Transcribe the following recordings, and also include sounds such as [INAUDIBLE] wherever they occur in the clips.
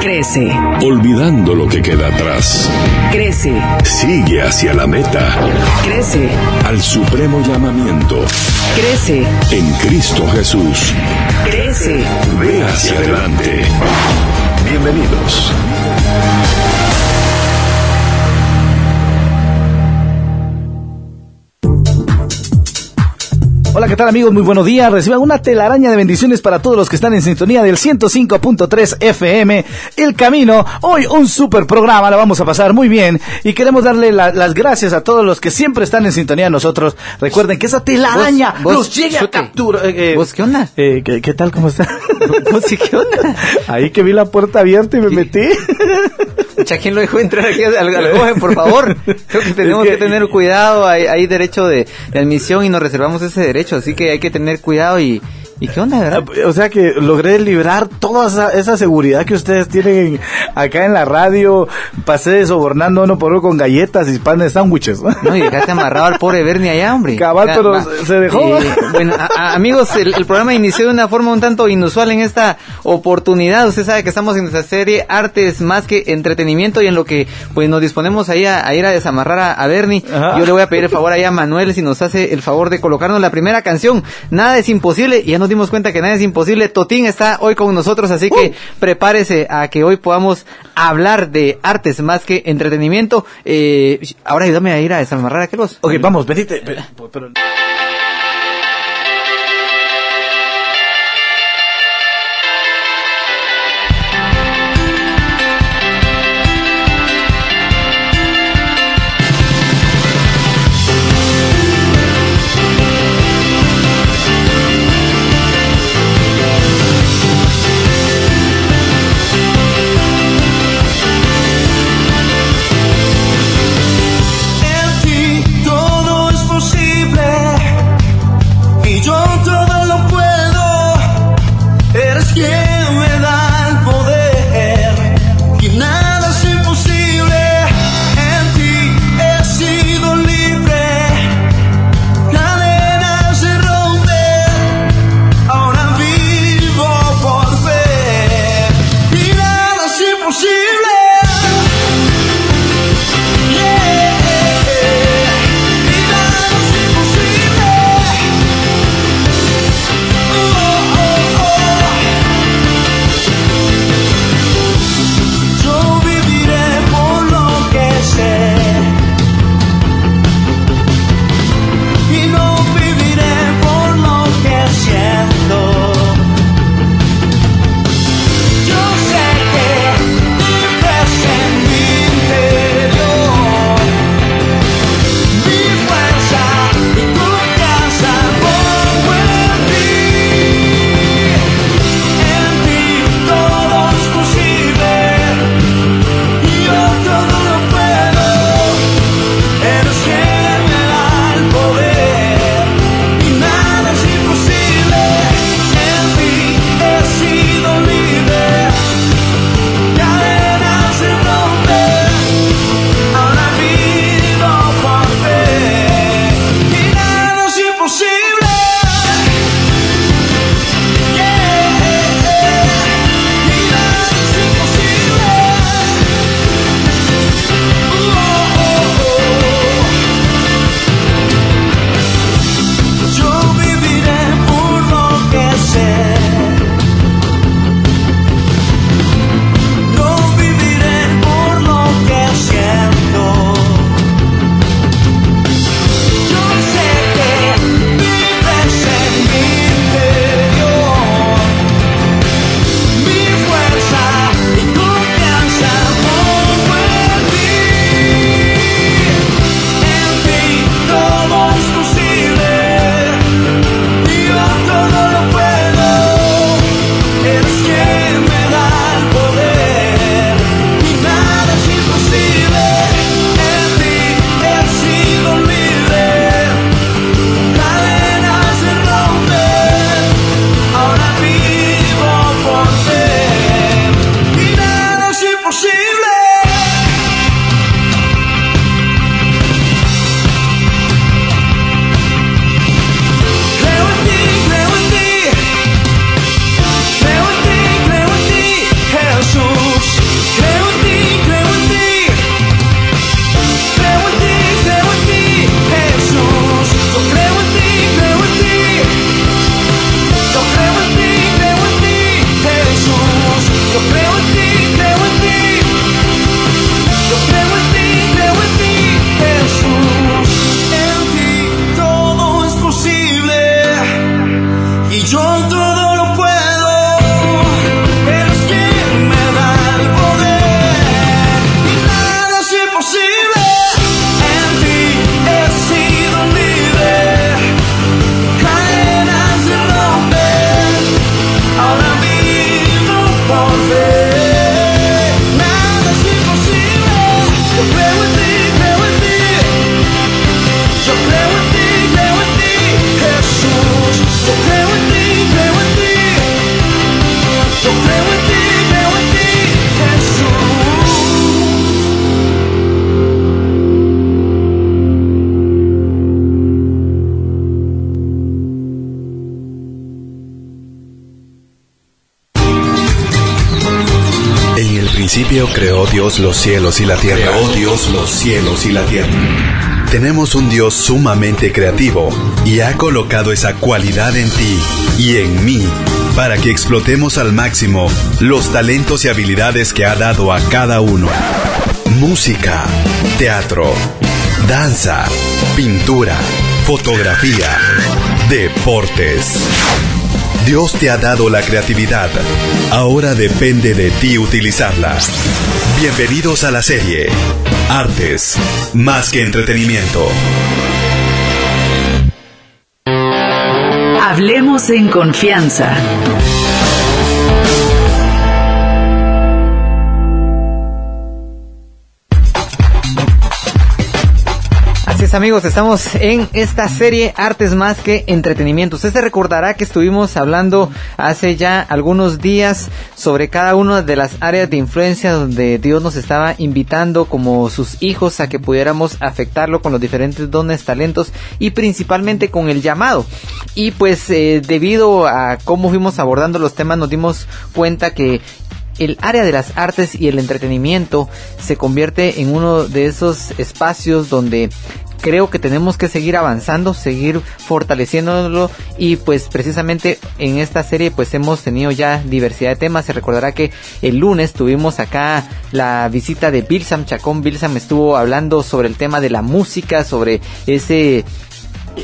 Crece. Olvidando lo que queda atrás. Crece. Sigue hacia la meta. Crece. Al supremo llamamiento. Crece. En Cristo Jesús. Crece. Ve hacia adelante. Bienvenidos. Hola, ¿qué tal amigos? Muy buenos días. Reciban una telaraña de bendiciones para todos los que están en sintonía del 105.3 FM, El Camino. Hoy un super programa, la vamos a pasar muy bien y queremos darle la- las gracias a todos los que siempre están en sintonía de nosotros. Recuerden que esa telaraña Vos- vos, los llegue a chute. captura. eh, eh, ¿Vos qué onda? eh, ¿qué, qué tal? ¿Cómo está? [LAUGHS] ¿Vos qué onda? Ahí que vi la puerta abierta y me metí. Mucha, ¿quién lo dejó entrar aquí al, al por favor? Creo que tenemos Es que, que- tener cuidado, hay, hay derecho de, de admisión y nos reservamos ese derecho, así que hay que tener cuidado y... ¿Y qué onda, verdad? O sea que logré librar toda esa, esa seguridad que ustedes tienen acá en la radio. Pasé sobornando uno por uno con galletas y pan de sándwiches. No, y dejaste amarrado al pobre Bernie allá, hombre. Cabal, pero se dejó. Eh, bueno, a- a- amigos, el, el programa inició de una forma un tanto inusual en esta oportunidad. Usted sabe que estamos en nuestra serie Artes más que entretenimiento y en lo que pues nos disponemos ahí a, a ir a desamarrar a, a Bernie. Ajá. Yo le voy a pedir el favor ahí a Manuel si nos hace el favor de colocarnos la primera canción. Nada es imposible y ya nos dimos cuenta que nada es imposible. Totín está hoy con nosotros, así que prepárese a que hoy podamos hablar de artes más que entretenimiento. Eh, ahora ayúdame a ir a desamarrar a aquellos. ok, vamos, venite. Pero- Dios los cielos y la tierra. Creó Dios los cielos y la tierra. Tenemos un Dios sumamente creativo y ha colocado esa cualidad en ti y en mí para que explotemos al máximo los talentos y habilidades que ha dado a cada uno. Música, teatro, danza, pintura, fotografía, deportes. Dios te ha dado la creatividad. Ahora depende de ti utilizarla. Bienvenidos a la serie Artes, más que entretenimiento. Hablemos en confianza. Amigos, estamos en esta serie Artes más que entretenimiento. Usted se recordará que estuvimos hablando hace ya algunos días sobre cada una de las áreas de influencia donde Dios nos estaba invitando como sus hijos a que pudiéramos afectarlo con los diferentes dones, talentos y principalmente con el llamado. Y pues eh, debido a cómo fuimos abordando los temas nos dimos cuenta que el área de las artes y el entretenimiento se convierte en uno de esos espacios donde creo que tenemos que seguir avanzando, seguir fortaleciéndolo y pues precisamente en esta serie pues hemos tenido ya diversidad de temas. Se recordará que el lunes tuvimos acá la visita de Bilsam Chacón. Bilsam estuvo hablando sobre el tema de la música, sobre ese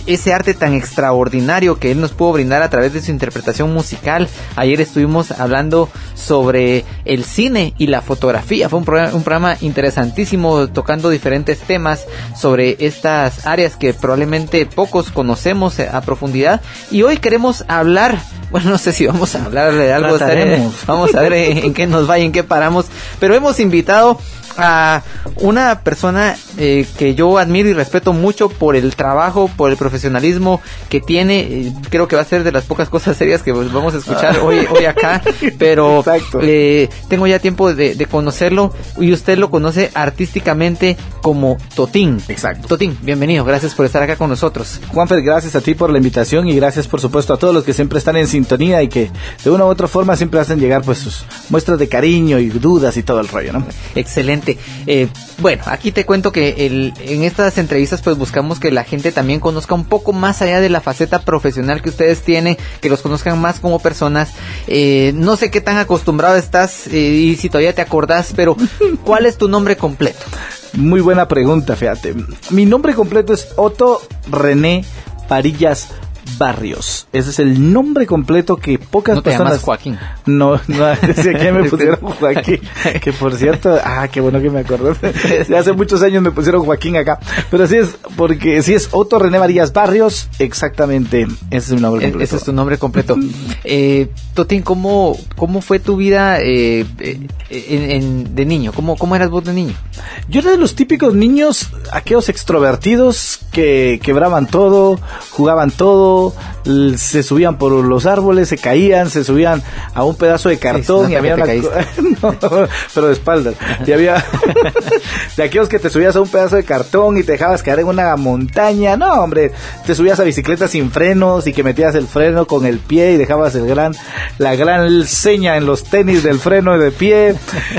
ese arte tan extraordinario que él nos pudo brindar a través de su interpretación musical. Ayer estuvimos hablando sobre el cine y la fotografía. Fue un programa, un programa interesantísimo tocando diferentes temas sobre estas áreas que probablemente pocos conocemos a profundidad. Y hoy queremos hablar, [LAUGHS] bueno, no sé si vamos a hablar de algo, Trataremos. [LAUGHS] vamos a ver en, en qué nos va y en qué paramos, pero hemos invitado a una persona eh, que yo admiro y respeto mucho por el trabajo, por el profesionalismo que tiene. eh, creo que va a ser de las pocas cosas serias que pues, vamos a escuchar hoy, hoy acá, [LAUGHS] pero eh, tengo ya tiempo de, de conocerlo y usted lo conoce artísticamente como Totín. Exacto. Totín, bienvenido, gracias por estar acá con nosotros. Juanfer, gracias a ti por la invitación y gracias por supuesto a todos los que siempre están en sintonía y que de una u otra forma siempre hacen llegar pues sus muestras de cariño y dudas y todo el rollo, ¿no? Excelente. Eh, bueno, aquí te cuento que en estas entrevistas pues buscamos que la gente también conozca un poco más allá de la faceta profesional que ustedes tienen, que los conozcan más como personas. Eh, no sé qué tan acostumbrado estás eh, y si todavía te acordás, pero ¿cuál es tu nombre completo? Muy buena pregunta, fíjate. Mi nombre completo es Otto René Parillas Barrios. Ese es el nombre completo que pocas No te personas. llamas Joaquín. No, no, [LAUGHS] decía que me [LAUGHS] pusieron Joaquín. Que por cierto, ah, qué bueno que me acordé. [LAUGHS] Hace muchos años me pusieron Joaquín acá. Pero sí es, porque sí es Otto René Varillas Barrios, exactamente. Ese es mi nombre E- completo. Ese es tu nombre completo. Eh, Totín, ¿cómo, ¿cómo fue tu vida eh, eh, en- en- de niño? ¿Cómo, ¿Cómo eras vos de niño? Yo era de los típicos niños, aquellos extrovertidos que quebraban todo, jugaban todo, se subían por los árboles, se caían, se subían a un pedazo de cartón Sí, y había una [LAUGHS] No, pero de espaldas. Y había [LAUGHS] de aquellos que te subías a un pedazo de cartón y te dejabas caer en una montaña. No, hombre, te subías a bicicleta sin frenos y que metías el freno con el pie y dejabas el gran la gran seña en los tenis del freno de pie.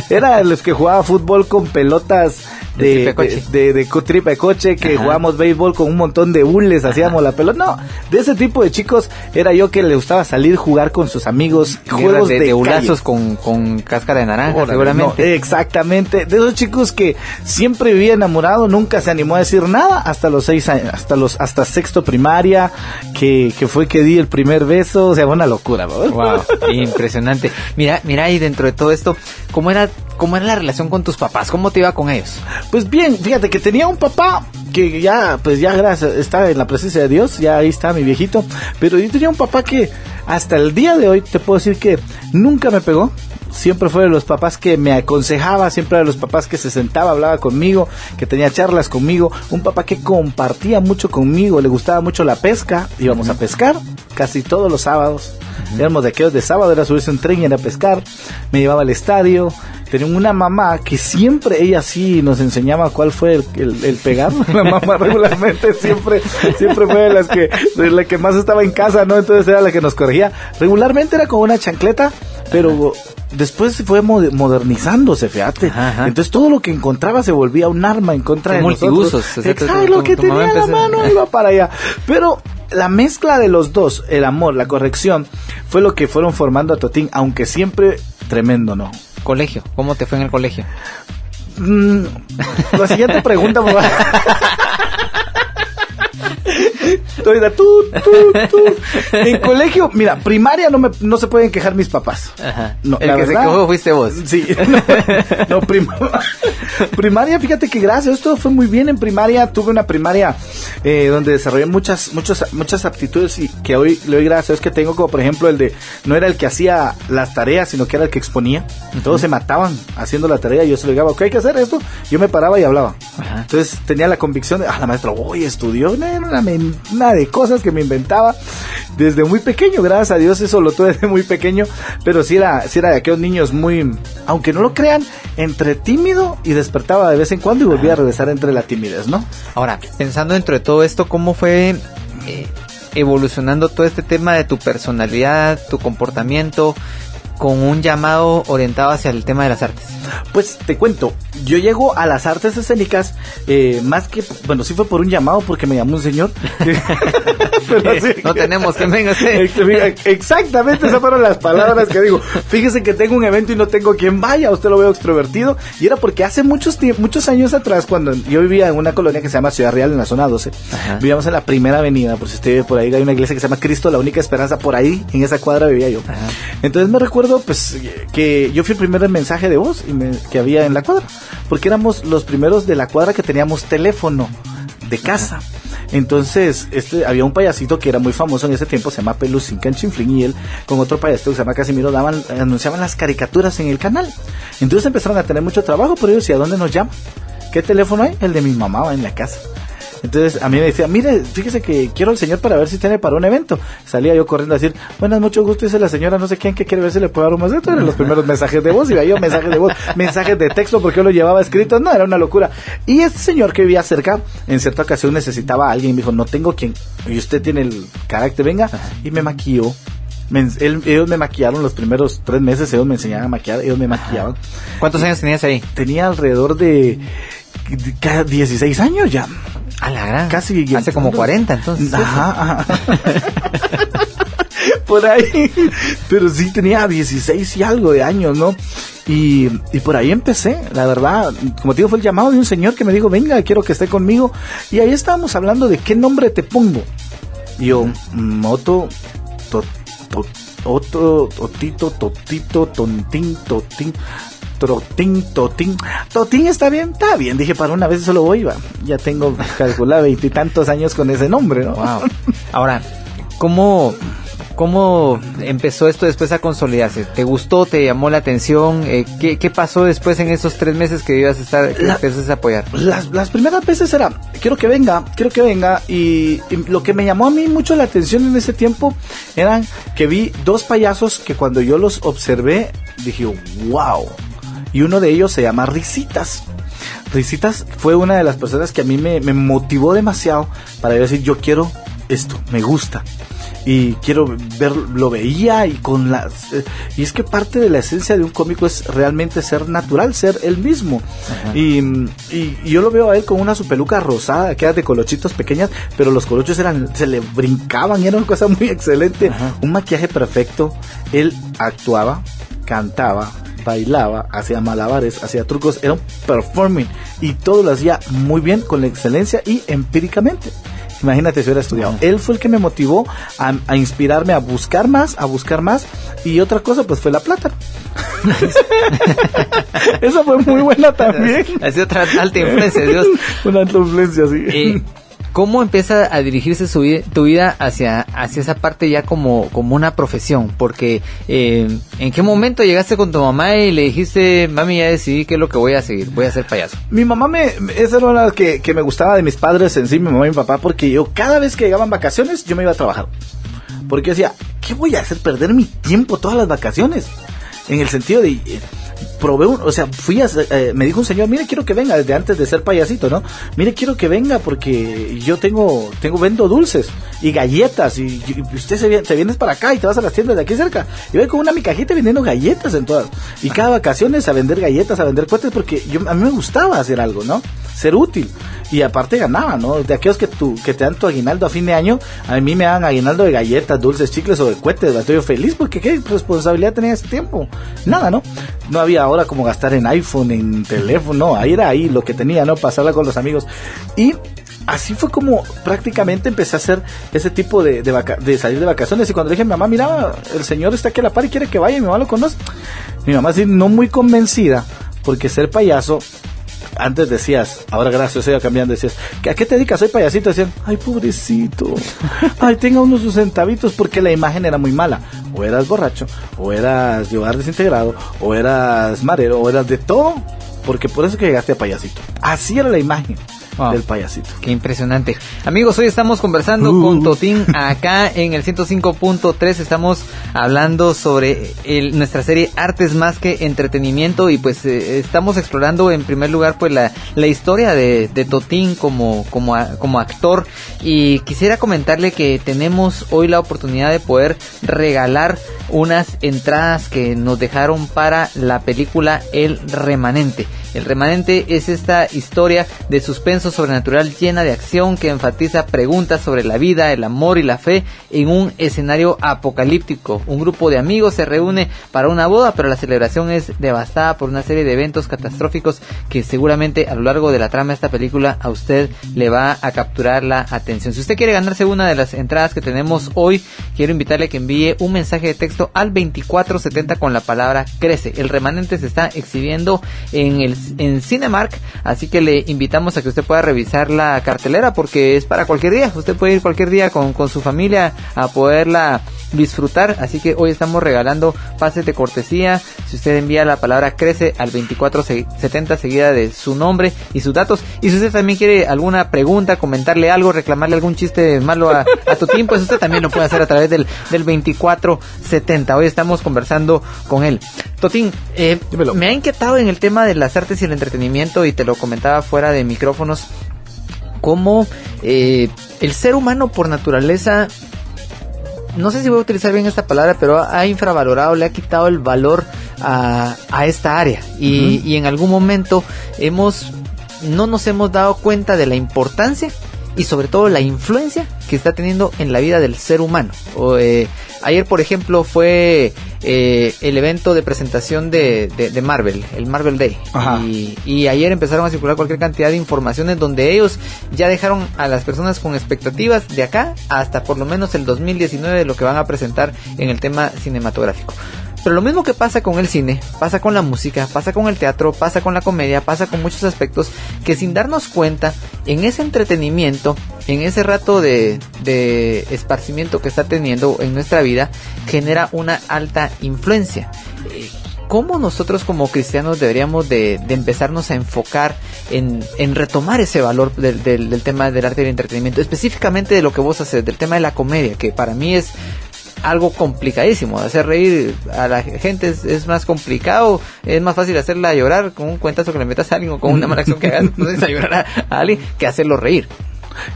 Era los que jugaba fútbol con pelotas De de, de, de, coche, que jugábamos béisbol con un montón de hules, hacíamos la pelota. No, de ese tipo de chicos era yo que le gustaba salir jugar con sus amigos, juegos de, de, con, con cáscara de naranja, Órale, seguramente. no, exactamente. De esos chicos que siempre vivía enamorado, nunca se animó a decir nada hasta los seis años, hasta los, hasta sexto primaria, que, que fue que di el primer beso, o sea, fue una locura, ¿no? Wow, impresionante. Mira, mira ahí dentro de todo esto, ¿cómo era, cómo era la relación con tus papás? ¿Cómo te iba con ellos? Pues bien, fíjate que tenía un papá que ya, pues ya gracias, está en la presencia de Dios, ya ahí está mi viejito, pero yo tenía un papá que hasta el día de hoy te puedo decir que nunca me pegó. Siempre fue de los papás que me aconsejaba, siempre de los papás que se sentaba, hablaba conmigo, que tenía charlas conmigo. Un papá que compartía mucho conmigo, le gustaba mucho la pesca, íbamos a pescar casi todos los sábados. Éramos de aquellos de sábado, era subirse un tren y era a pescar. Me llevaba al estadio. Tenía una mamá que siempre, ella sí nos enseñaba cuál fue el, el, el pegar. La mamá [LAUGHS] regularmente siempre, siempre fue de las que, de la que más estaba en casa, ¿no? Entonces era la que nos corregía. Regularmente era con una chancleta, pero después fue mo- modernizándose, fíjate. Ajá. Entonces todo lo que encontraba se volvía un arma en contra de multiusos, nosotros. tu- Exacto, lo que tenía en la mano iba para allá. Pero la mezcla de los dos, el amor, la corrección, fue lo que fueron formando a Totín, aunque siempre tremendo, ¿no? Colegio, ¿cómo te fue en el colegio? Mm, la siguiente pregunta, favor. [LAUGHS] Estoy de tú, tú, tú. En colegio, mira, primaria no me, no se pueden quejar mis papás. Ajá. No, el la que se quejó fuiste vos. Sí, [LAUGHS] no, no, prim- [LAUGHS] primaria, fíjate que gracias, esto fue muy bien en primaria, tuve una primaria eh, donde desarrollé muchas, muchas, muchas aptitudes y que hoy le doy gracias que tengo, como por ejemplo el de, no era el que hacía las tareas, sino que era el que exponía, todos se mataban haciendo la tarea, yo se lo digaba, ¿qué hay que hacer esto? Yo me paraba y hablaba, Ajá. entonces tenía la convicción de, ah, la maestra, hoy estudió, no, una, una de cosas que me inventaba desde muy pequeño, gracias a Dios eso lo tuve desde muy pequeño, pero sí era, sí era de aquellos niños muy, aunque no lo crean, entre tímido y despertaba de vez en cuando y volvía a regresar entre la timidez, ¿no? Ahora, pensando dentro de todo esto, ¿cómo fue eh, evolucionando todo este tema de tu personalidad, tu comportamiento, con un llamado orientado hacia el tema de las artes? Pues te cuento, yo llego a las artes escénicas eh, más que, bueno, sí fue por un llamado porque me llamó un señor. [LAUGHS] Pero así- No tenemos que venga mira, Exactamente, esas fueron las palabras que digo. Fíjese que tengo un evento y no tengo quien vaya, usted lo veo extrovertido. Y era porque hace muchos, muchos años atrás, cuando yo vivía en una colonia que se llama Ciudad Real, en la zona 12, Ajá. vivíamos en la primera avenida, por si usted vive por ahí, hay una iglesia que se llama Cristo, la única esperanza, por ahí, en esa cuadra vivía yo. Ajá. Entonces me recuerdo, pues, que yo fui el primer mensaje de voz y me- que había en la cuadra, porque éramos los primeros de la cuadra que teníamos teléfono de casa. Entonces, este, había un payasito que era muy famoso en ese tiempo, se llama Pelucín Canchinflín, y él con otro payasito que se llama Casimiro daban, anunciaban las caricaturas en el canal. Entonces empezaron a tener mucho trabajo, pero yo decía, ¿dónde nos llama? ¿Qué teléfono hay? El de mi mamá va en la casa. Entonces a mí me decía, mire, fíjese que quiero al señor para ver si tiene para un evento. Salía yo corriendo a decir, buenas, mucho gusto, dice la señora, no sé quién, que quiere ver si le puedo dar un más. Estos eran los primeros mensajes de voz, iba yo mensajes de voz, [LAUGHS] mensajes de texto, porque yo lo llevaba escrito, no, era una locura. Y este señor que vivía cerca, en cierta ocasión necesitaba a alguien, y me dijo, no tengo quien, y usted tiene el carácter, venga, y me maquilló. Me él- ellos me maquillaron los primeros tres meses, ellos me enseñaban a maquillar, ellos me maquillaban. ¿Cuántos años tenías ahí? Tenía alrededor de, 16 años ya. A la gran. Casi Hace como 40 entonces. Ajá, ajá. [LAUGHS] por ahí. Pero sí tenía 16 y algo de años, ¿no? Y, y por ahí empecé, la verdad. Como te digo, fue el llamado de un señor que me dijo, venga, quiero que esté conmigo. Y ahí estábamos hablando de qué nombre te pongo. Y yo, Moto, to, to- otro, Totito, Totito, Tontín, Totín. Trotín, Totín. Totín está bien, está bien. Dije, para una vez solo voy, va. Ya tengo calculado veintitantos años con ese nombre, ¿no? Wow. [LAUGHS] Ahora, ¿cómo, ¿cómo empezó esto después a consolidarse? ¿Te gustó? ¿Te llamó la atención? Eh, ¿qué, qué pasó después en esos tres meses que ibas a estar, que La- empezaste a apoyar? Las, las primeras veces era, quiero que venga, quiero que venga. Y, y lo que me llamó a mí mucho la atención en ese tiempo eran que vi dos payasos que cuando yo los observé dije, wow. Y uno de ellos se llama Risitas. Risitas fue una de las personas que a mí me, me motivó demasiado para yo decir, yo quiero esto, me gusta. Y quiero ver, lo veía y con las... eh, y es que parte de la esencia de un cómico es realmente ser natural, ser él mismo. Y, y- y yo lo veo a él con una su peluca rosada, que era de colochitos pequeñas, pero los colochos eran, se le brincaban, era una cosa muy excelente. Un maquillaje perfecto. Él actuaba, cantaba, bailaba, hacía malabares, hacía trucos, era un performing y todo lo hacía muy bien, con excelencia y empíricamente. Imagínate si hubiera estudiado. Él fue el que me motivó a, a inspirarme a buscar más, a buscar más. Y otra cosa, pues fue la plata. [LAUGHS] Esa fue muy buena también. Sido otra alta influencia, Dios. [LAUGHS] Una alta influencia, sí. Eh, ¿Cómo empieza a dirigirse su tu vida hacia, hacia esa parte ya como, como una profesión? Porque, eh, ¿en qué momento llegaste con tu mamá y le dijiste, mami, ya decidí qué es lo que voy a seguir, voy a ser payaso? Mi mamá me, esa era una que, que me gustaba de mis padres en sí, mi mamá y mi papá, porque yo cada vez que llegaban vacaciones, yo me iba a trabajar. Porque yo decía, ¿qué voy a hacer? Perder mi tiempo todas las vacaciones. En el sentido de, eh, probé un, o sea, fui a, eh, me dijo un señor, mire, quiero que venga desde antes de ser payasito, ¿no? Mire, quiero que venga porque yo tengo, tengo, vendo dulces y galletas y, y usted se, viene- te vienes para acá y te vas a las tiendas de aquí cerca y voy con una mi cajita vendiendo galletas en todas. Y cada vacaciones a vender galletas, a vender cohetes porque yo, a mí me gustaba hacer algo, ¿no? Ser útil. Y aparte ganaba, ¿no? De aquellos que, tu, que te dan tu aguinaldo a fin de año, a mí me dan aguinaldo de galletas, dulces, chicles o de cohetes. Estoy yo feliz porque qué responsabilidad tenía ese tiempo. Nada, ¿no? No había ahora como gastar en iPhone, en teléfono, no, ahí era ahí lo que tenía, ¿no? Pasarla con los amigos. Y así fue como prácticamente empecé a hacer ese tipo de, salir de vacaciones. Y cuando dije a mi mamá, mira, el señor está aquí a la par y quiere que vaya, mi mamá lo conoce. Mi mamá no muy convencida, porque ser payaso antes decías, ahora gracias, iba cambiando, decías, ¿que ¿a qué te dedicas? Soy payasito. Decían, ay, pobrecito, [LAUGHS] ay, tenga unos sus centavitos, porque la imagen era muy mala. O eras borracho, o eras de hogar desintegrado, o eras marero, o eras de todo, porque por eso que llegaste a payasito. Así era la imagen Wow. del payasito. Qué impresionante. Amigos, hoy estamos conversando Uh. con Totín acá en el 105.3. Estamos hablando sobre el- nuestra serie Artes más que entretenimiento y pues eh, estamos explorando en primer lugar pues la, la historia de, de Totín como, como, a- como actor y quisiera comentarle que tenemos hoy la oportunidad de poder regalar unas entradas que nos dejaron para la película El Remanente. El Remanente es esta historia de suspenso sobrenatural llena de acción que enfatiza preguntas sobre la vida, el amor y la fe en un escenario apocalíptico. Un grupo de amigos se reúne para una boda, pero la celebración es devastada por una serie de eventos catastróficos que seguramente a lo largo de la trama de esta película a usted le va a capturar la atención. Si usted quiere ganarse una de las entradas que tenemos hoy, quiero invitarle a que envíe un mensaje de texto al 2470 con la palabra crece. El remanente se está exhibiendo en el en Cinemark, así que le invitamos a que usted pueda revisar la cartelera porque es para cualquier día. Usted puede ir cualquier día con, con su familia a poderla disfrutar, así que hoy estamos regalando pases de cortesía. Si usted envía la palabra crece al 2470 seguida de su nombre y sus datos, y si usted también quiere alguna pregunta, comentarle algo, reclamarle algún chiste malo a, a Totín, pues usted también lo puede hacer a través del, del 2470. Hoy estamos conversando con él. Totín, eh, me ha inquietado en el tema de las artes y el entretenimiento y te lo comentaba fuera de micrófonos cómo eh, el ser humano por naturaleza no sé si voy a utilizar bien esta palabra, pero ha infravalorado, le ha quitado el valor a, a esta área. Y, y en algún momento hemos, no nos hemos dado cuenta de la importancia y sobre todo la influencia que está teniendo en la vida del ser humano. O, eh, ayer, por ejemplo, fue eh, el evento de presentación de, de, de Marvel, el Marvel Day. Y, y ayer empezaron a circular cualquier cantidad de informaciones donde ellos ya dejaron a las personas con expectativas de acá hasta por lo menos el 2019 de lo que van a presentar en el tema cinematográfico. Pero lo mismo que pasa con el cine, pasa con la música, pasa con el teatro, pasa con la comedia, pasa con muchos aspectos que sin darnos cuenta, en ese entretenimiento, en ese rato de, de esparcimiento que está teniendo en nuestra vida, genera una alta influencia. Eh, ¿Cómo nosotros como cristianos deberíamos de, empezarnos a enfocar en, en retomar ese valor del, del, del tema del arte y entretenimiento? Específicamente de lo que vos haces, del tema de la comedia, que para mí es algo complicadísimo. Hacer reír a la gente es, es, más complicado. Es más fácil hacerla llorar con un cuentazo que le metas a alguien o con una mala acción que hagas. Entonces, a llorar a, a, alguien que hacerlo reír.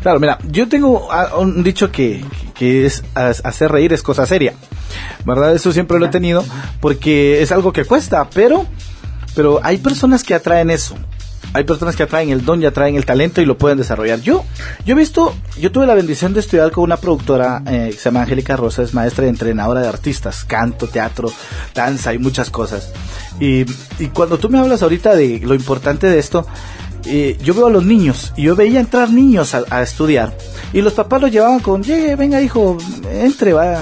Claro, mira, yo tengo un dicho que, que es hacer reír es cosa seria. ¿Verdad? Eso siempre lo he tenido porque es algo que cuesta, pero, pero hay personas que atraen eso hay personas que atraen el don y atraen el talento y lo pueden desarrollar. Yo, yo he visto, yo tuve la bendición de estudiar con una productora eh, que se llama Angélica Rosa, es maestra y entrenadora de artistas, canto, teatro, danza y muchas cosas. Y, y cuando tú me hablas ahorita de lo importante de esto, eh, yo veo a los niños y yo veía entrar niños a, a estudiar y los papás los llevaban con, llegue, venga hijo, entre, vaya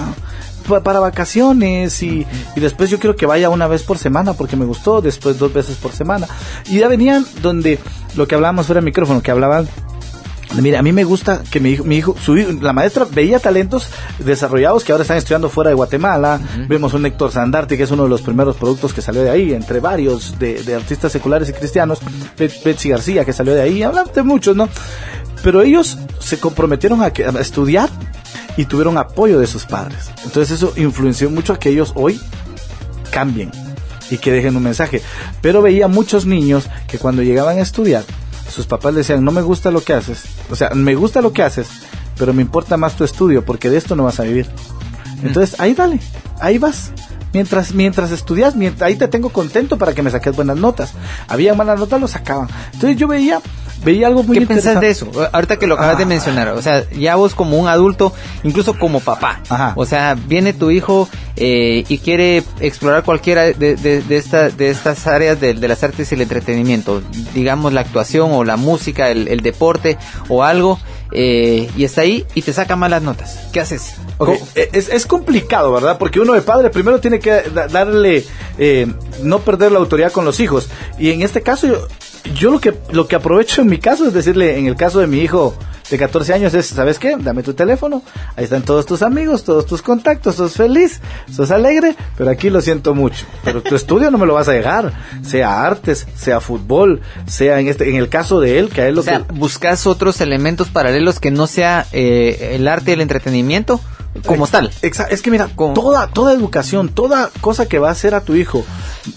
para vacaciones y, y, después yo quiero que vaya una vez por semana porque me gustó, después dos veces por semana. Y ya venían donde lo que hablábamos fuera del micrófono, que hablaban Mira, a mí me gusta que mi hijo, mi hijo su, la maestra veía talentos desarrollados que ahora están estudiando fuera de Guatemala. Uh -huh. Vemos un Héctor Sandarte, que es uno de los primeros productos que salió de ahí, entre varios de, de artistas seculares y cristianos. Betsy García, que salió de ahí. Hablan de muchos, ¿no? Pero ellos se comprometieron a, que, a estudiar y tuvieron apoyo de sus padres. Entonces eso influenció mucho a que ellos hoy cambien y que dejen un mensaje. Pero veía muchos niños que cuando llegaban a estudiar, sus papás decían, no me gusta lo que haces, o sea, me gusta lo que haces, pero me importa más tu estudio porque de esto no vas a vivir. Entonces, ahí dale, ahí vas. Mientras, mientras estudias, mientras, ahí te tengo contento para que me saques buenas notas. Había buenas notas, lo sacaban. Entonces yo veía, veía algo muy ¿Qué pensás de eso? Ahorita que lo acabas de mencionar, o sea, ya vos como un adulto, incluso como papá, Ajá. o sea, viene tu hijo eh, y quiere explorar cualquiera de, de, de, esta- de estas áreas de, de las artes y el entretenimiento, digamos la actuación o la música, el, el deporte o algo, eh, y está ahí y te saca malas notas. ¿Qué haces? Eh, Es, es complicado, ¿verdad? Porque uno de padre primero tiene que da- darle, eh, no perder la autoridad con los hijos. Y en este caso, yo, lo que lo que aprovecho en mi caso es decirle, en el caso de mi hijo de 14 años, es, ¿sabes qué? Dame tu teléfono, ahí están todos tus amigos, todos tus contactos, sos feliz, sos alegre, pero aquí lo siento mucho. Pero tu [LAUGHS] estudio no me lo vas a dejar, sea artes, sea fútbol, sea en este, en el caso de él, que a él lo O sea, que... buscas otros elementos paralelos que no sea eh, el arte y el entretenimiento como tal. es que mira, toda, toda educación, toda cosa que va a hacer a tu hijo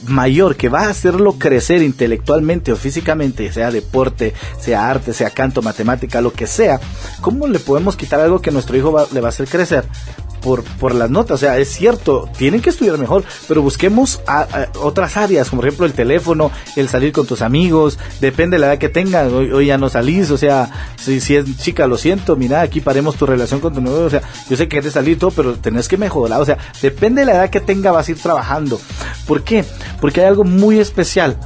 mayor, que va a hacerlo crecer intelectualmente o físicamente, sea deporte, sea arte, sea canto, matemática, lo que sea, ¿cómo le podemos quitar algo que nuestro hijo va- le va a hacer crecer? Por, por las notas, o sea, es cierto, tienen que estudiar mejor, pero busquemos otras áreas, como por ejemplo el teléfono, el salir con tus amigos, depende de la edad que tengan, hoy, hoy ya no salís, o sea, si, si es chica, lo siento, mira, aquí paremos tu relación con tu novio, o sea, yo sé que quieres salir todo, pero tenés que mejorar, o sea, depende de la edad que tenga, vas a ir trabajando. ¿Por qué? Porque hay algo muy especial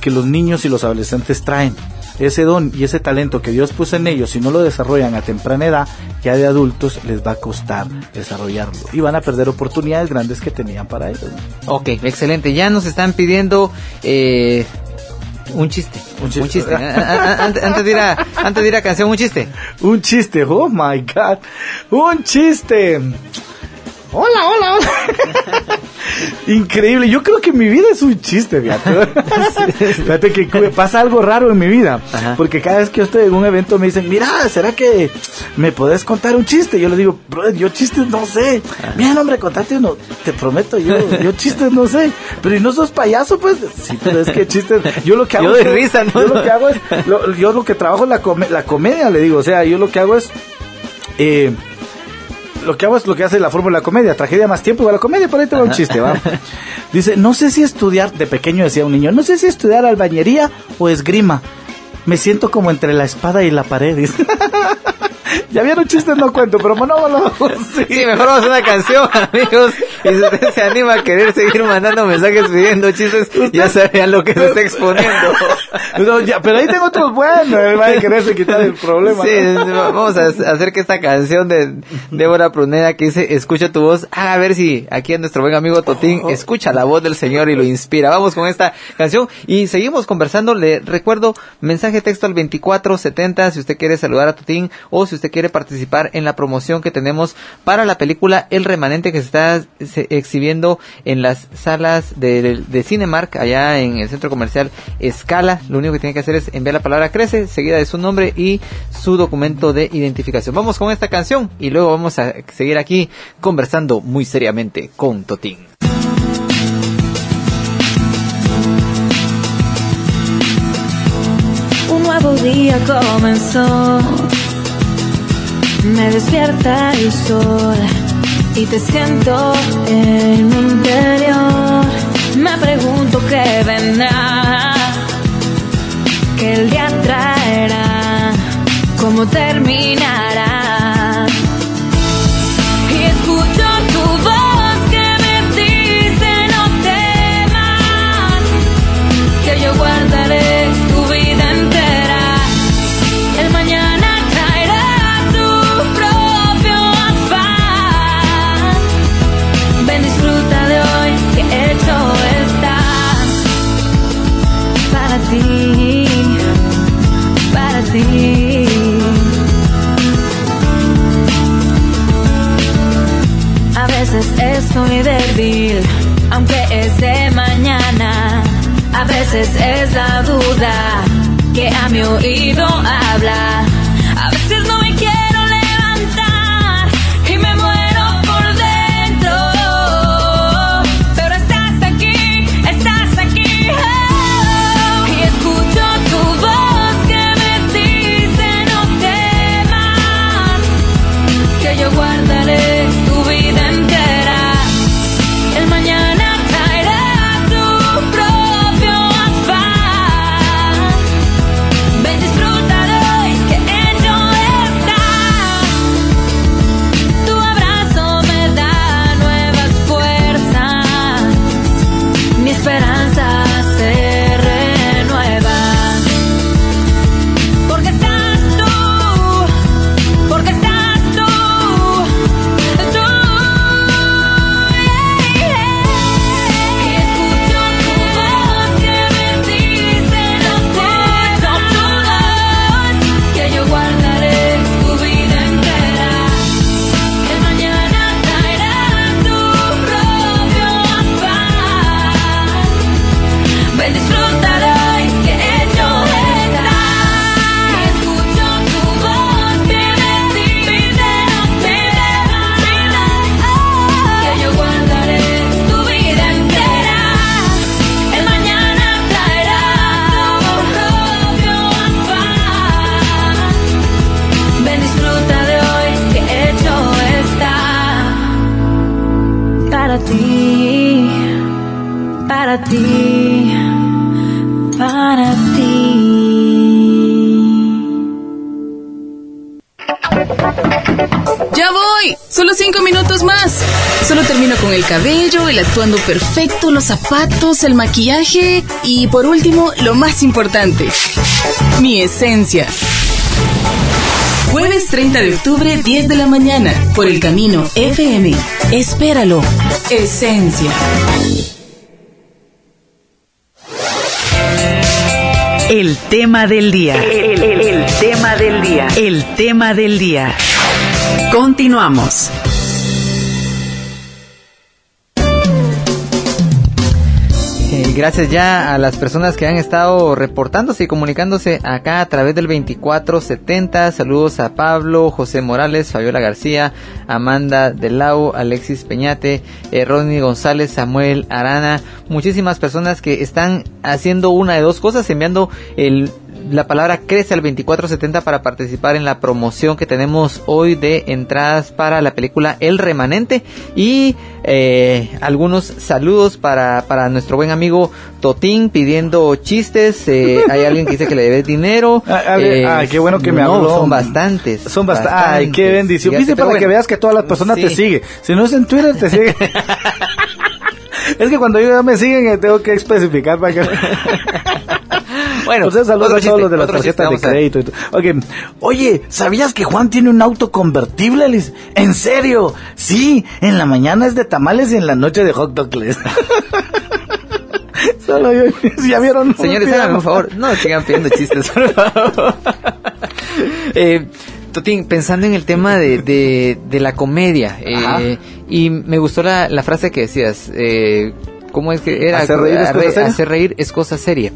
que los niños y los adolescentes traen. Ese don y ese talento que Dios puso en ellos, si no lo desarrollan a temprana edad, ya de adultos les va a costar desarrollarlo y van a perder oportunidades grandes que tenían para ellos. Ok, excelente. Ya nos están pidiendo eh, un chiste. Un chiste. Un antes, antes de ir a, antes de ir a canción, un chiste. [LAUGHS] Un chiste, oh my god, un chiste. Hola, hola, hola. [LAUGHS] Increíble, yo creo que mi vida es un chiste, fíjate. [LAUGHS] Fíjate que pasa algo raro en mi vida. Ajá. Porque cada vez que yo estoy en un evento me dicen, mira, ¿será que me podés contar un chiste? Yo le digo, bro, yo chistes no sé. Mira, hombre, contate uno. Te prometo, yo, yo chistes no sé. Pero ¿y no sos payaso? Pues sí, pero es que chistes. Yo lo que hago Yo de es- risa, ¿no? Yo lo que hago es, lo- yo lo que trabajo es la, la comedia, le digo. O sea, yo lo que hago es... Eh, lo que hago es lo que hace la fórmula comedia, tragedia más tiempo igual a la comedia, por ahí te va un chiste, va. Dice, no sé si estudiar, de pequeño decía un niño, no sé si estudiar albañería o esgrima. Me siento como entre la espada y la pared. dice. [LAUGHS] [LAUGHS] ya vieron chistes, no cuento, pero monólogo [LAUGHS] sí. Sí, mejor vamos a una canción, [LAUGHS] amigos. Y si usted se anima a querer seguir mandando mensajes pidiendo chistes, ya sabían lo que se está exponiendo. No, ya, pero ahí tengo otros buenos, va a quererse quitar el problema. Sí, ¿no? vamos a hacer que esta canción de Débora Pruneda que dice escucha tu voz, haga a ver si aquí a nuestro buen amigo Totín escucha la voz del Señor y lo inspira. Vamos con esta canción y seguimos conversando. Le recuerdo mensaje texto al 2470 si usted quiere saludar a Totín o si usted quiere participar en la promoción que tenemos para la película El Remanente que se está exhibiendo en las salas de, de Cinemark allá en el centro comercial Escala. Lo único que tiene que hacer es enviar la palabra crece seguida de su nombre y su documento de identificación. Vamos con esta canción y luego vamos a seguir aquí conversando muy seriamente con Totín. Un nuevo día comenzó. Me despierta el sol y te siento en mi interior. Me pregunto qué vendrá, que el día traerá, cómo terminará. Aunque es de mañana. A veces es la duda que a mi oído habla. A veces no para ti. Ya voy, solo cinco minutos más. Solo termino con el cabello, el actuando perfecto, los zapatos, el maquillaje y por último, lo más importante, mi esencia. Jueves 30 de octubre, 10 de la mañana, por el camino FM. Espéralo. Esencia. El tema del día. El, el- el tema del día. El tema del día. Continuamos. Eh, gracias ya a las personas que han estado reportándose y comunicándose acá a través del 2470. Saludos a Pablo, José Morales, Fabiola García, Amanda Delau, Alexis Peñate, eh, Ronnie González, Samuel Arana. Muchísimas personas que están haciendo una de dos cosas, enviando el la palabra crece al 2470 para participar en la promoción que tenemos hoy de entradas para la película El Remanente y eh, algunos saludos para, para nuestro buen amigo Totín pidiendo chistes. eh, hay alguien que dice que le debe dinero. [LAUGHS] Ah, eh, ah, qué bueno que me no, habló. Son bastantes. Son bastantes. Ay, qué bendición. Fíjate, para que veas que todas las personas te siguen. Si no es en Twitter, te siguen. [LAUGHS] es que cuando ellos me siguen, eh, tengo que especificar para que. [LAUGHS] Bueno, sea, saludos a todos chiste, los de las tarjetas de crédito. y todo. Ok. Oye, ¿sabías que Juan tiene un auto convertible? Liz? ¿En serio? Sí, en la mañana es de tamales y en la noche de hot dogs. [LAUGHS] Solo yo, [LAUGHS] ya vieron. Señores, un favor, no sigan pidiendo chistes, por favor. [LAUGHS] eh, Totín, pensando en el tema de, de, de la comedia, eh, y me gustó la, la frase que decías, eh, ¿cómo es que era? ¿Hacer reír es cosa seria? Hacer reír es cosa seria.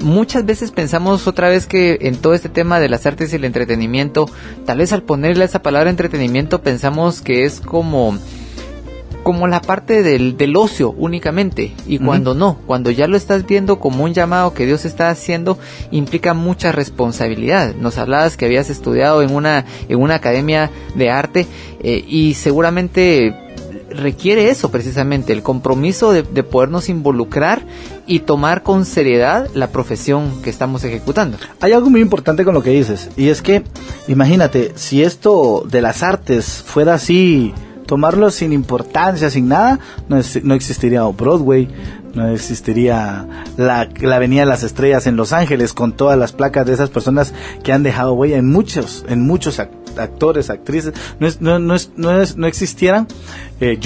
Muchas veces pensamos otra vez que en todo este tema de las artes y el entretenimiento, tal vez al ponerle esa palabra entretenimiento pensamos que es como como la parte del, del ocio únicamente y cuando no, cuando ya lo estás viendo como un llamado que Dios está haciendo implica mucha responsabilidad. Nos hablabas que habías estudiado en una en una academia de arte eh, y seguramente requiere eso precisamente, el compromiso de, de podernos involucrar y tomar con seriedad la profesión que estamos ejecutando. Hay algo muy importante con lo que dices, y es que, imagínate, si esto de las artes fuera así, tomarlo sin importancia, sin nada, no, es- no existiría Broadway, no existiría la, la Avenida de las Estrellas en Los Ángeles con todas las placas de esas personas que han dejado huella en muchos, en muchos ac- actores, actrices, no, es, no, no, es, no, es- no existieran eh,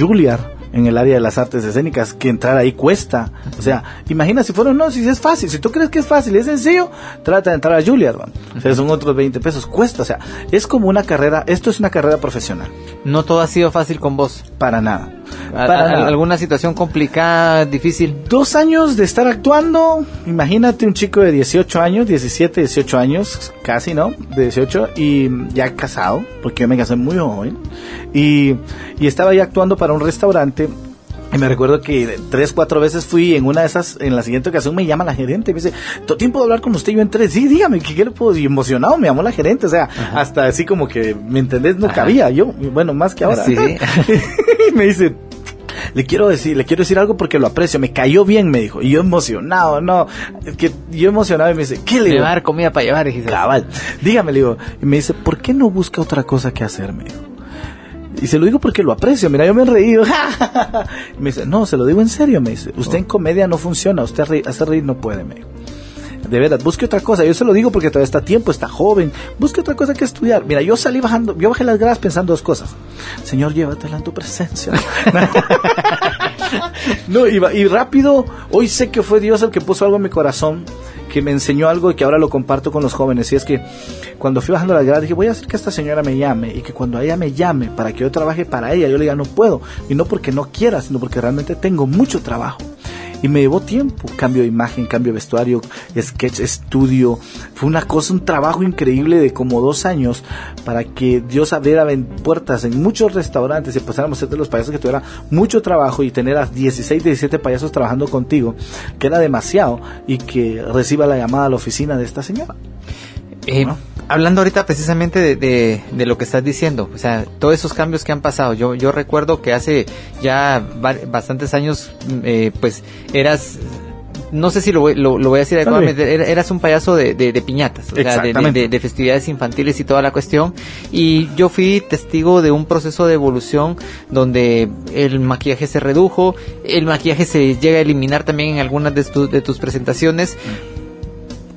en el área de las artes escénicas, que entrar ahí cuesta. O sea, imagina si fuera, no, si es fácil, si tú crees que es fácil y es sencillo, trata de entrar a Juilliard, man. O sea, son otros 20 pesos, cuesta, o sea, es como una carrera, esto es una carrera profesional, No todo ha sido fácil con vos. para nada. A- Para a-. ¿Alguna situación complicada, difícil? Dos años de estar actuando, imagínate un chico de 18 años, 17, 18 años, casi, ¿no? De 18, y ya casado, porque yo me casé muy joven, y, y estaba ya actuando para un restaurante, y me recuerdo que tres, cuatro veces fui en una de esas, en la siguiente ocasión me llama la gerente y me dice, ¿todo tiempo de hablar con usted? Yo entré, sí, dígame, ¿qué, le puedo? Y emocionado me llamó la gerente, o sea, hasta así como que, ¿me entendés? No Ajá. cabía, yo, bueno, más que ahora. Sí. [LAUGHS] y [LAUGHS] me dice, le quiero decir, le quiero decir algo porque lo aprecio, me cayó bien, me dijo, y yo emocionado, no, que yo emocionado y me dice, ¿qué le va a dar comida para llevar, dijiste. Cabal, dígame, le digo, y me dice, ¿por qué no busca otra cosa que hacer? Me dijo. Y se lo digo porque lo aprecio, mira, yo me he reído. y [LAUGHS] me dice, no, se lo digo en serio, me dice, usted en comedia no funciona, usted hacer reír no puede, me dijo. De verdad, busque otra cosa. Yo se lo digo porque todavía está tiempo, está joven. Busque otra cosa que estudiar. Mira, yo salí bajando, yo bajé las gradas pensando dos cosas. Señor, llévatela en tu presencia. [LAUGHS] no, y, y rápido, hoy sé que fue Dios el que puso algo en mi corazón, que me enseñó algo y que ahora lo comparto con los jóvenes. Y es que cuando fui bajando las gradas dije, voy a hacer que esta señora me llame y que cuando ella me llame para que yo trabaje para ella, yo le diga, no puedo. Y no porque no quiera, sino porque realmente tengo mucho trabajo. Y me llevó tiempo, cambio de imagen, cambio de vestuario, sketch, estudio. Fue una cosa, un trabajo increíble de como dos años para que Dios abriera puertas en muchos restaurantes y pasáramos a ser de los payasos que tuviera mucho trabajo y tener a 16, 17 payasos trabajando contigo, que era demasiado, y que reciba la llamada a la oficina de esta señora. Eh, ¿No? Hablando ahorita precisamente de, de- de lo que estás diciendo, o sea, todos esos cambios que han pasado. Yo, yo recuerdo que hace ya bastantes años, mm, eh, pues, eras no sé si lo, voy- lo, lo voy a decir adecuadamente, era- eras un payaso de, de, de piñatas, o sea, de- festividades infantiles y toda la cuestión. Y yo fui testigo de un proceso de evolución donde el maquillaje se redujo, el maquillaje se llega a eliminar también en algunas de, tu- de tus presentaciones.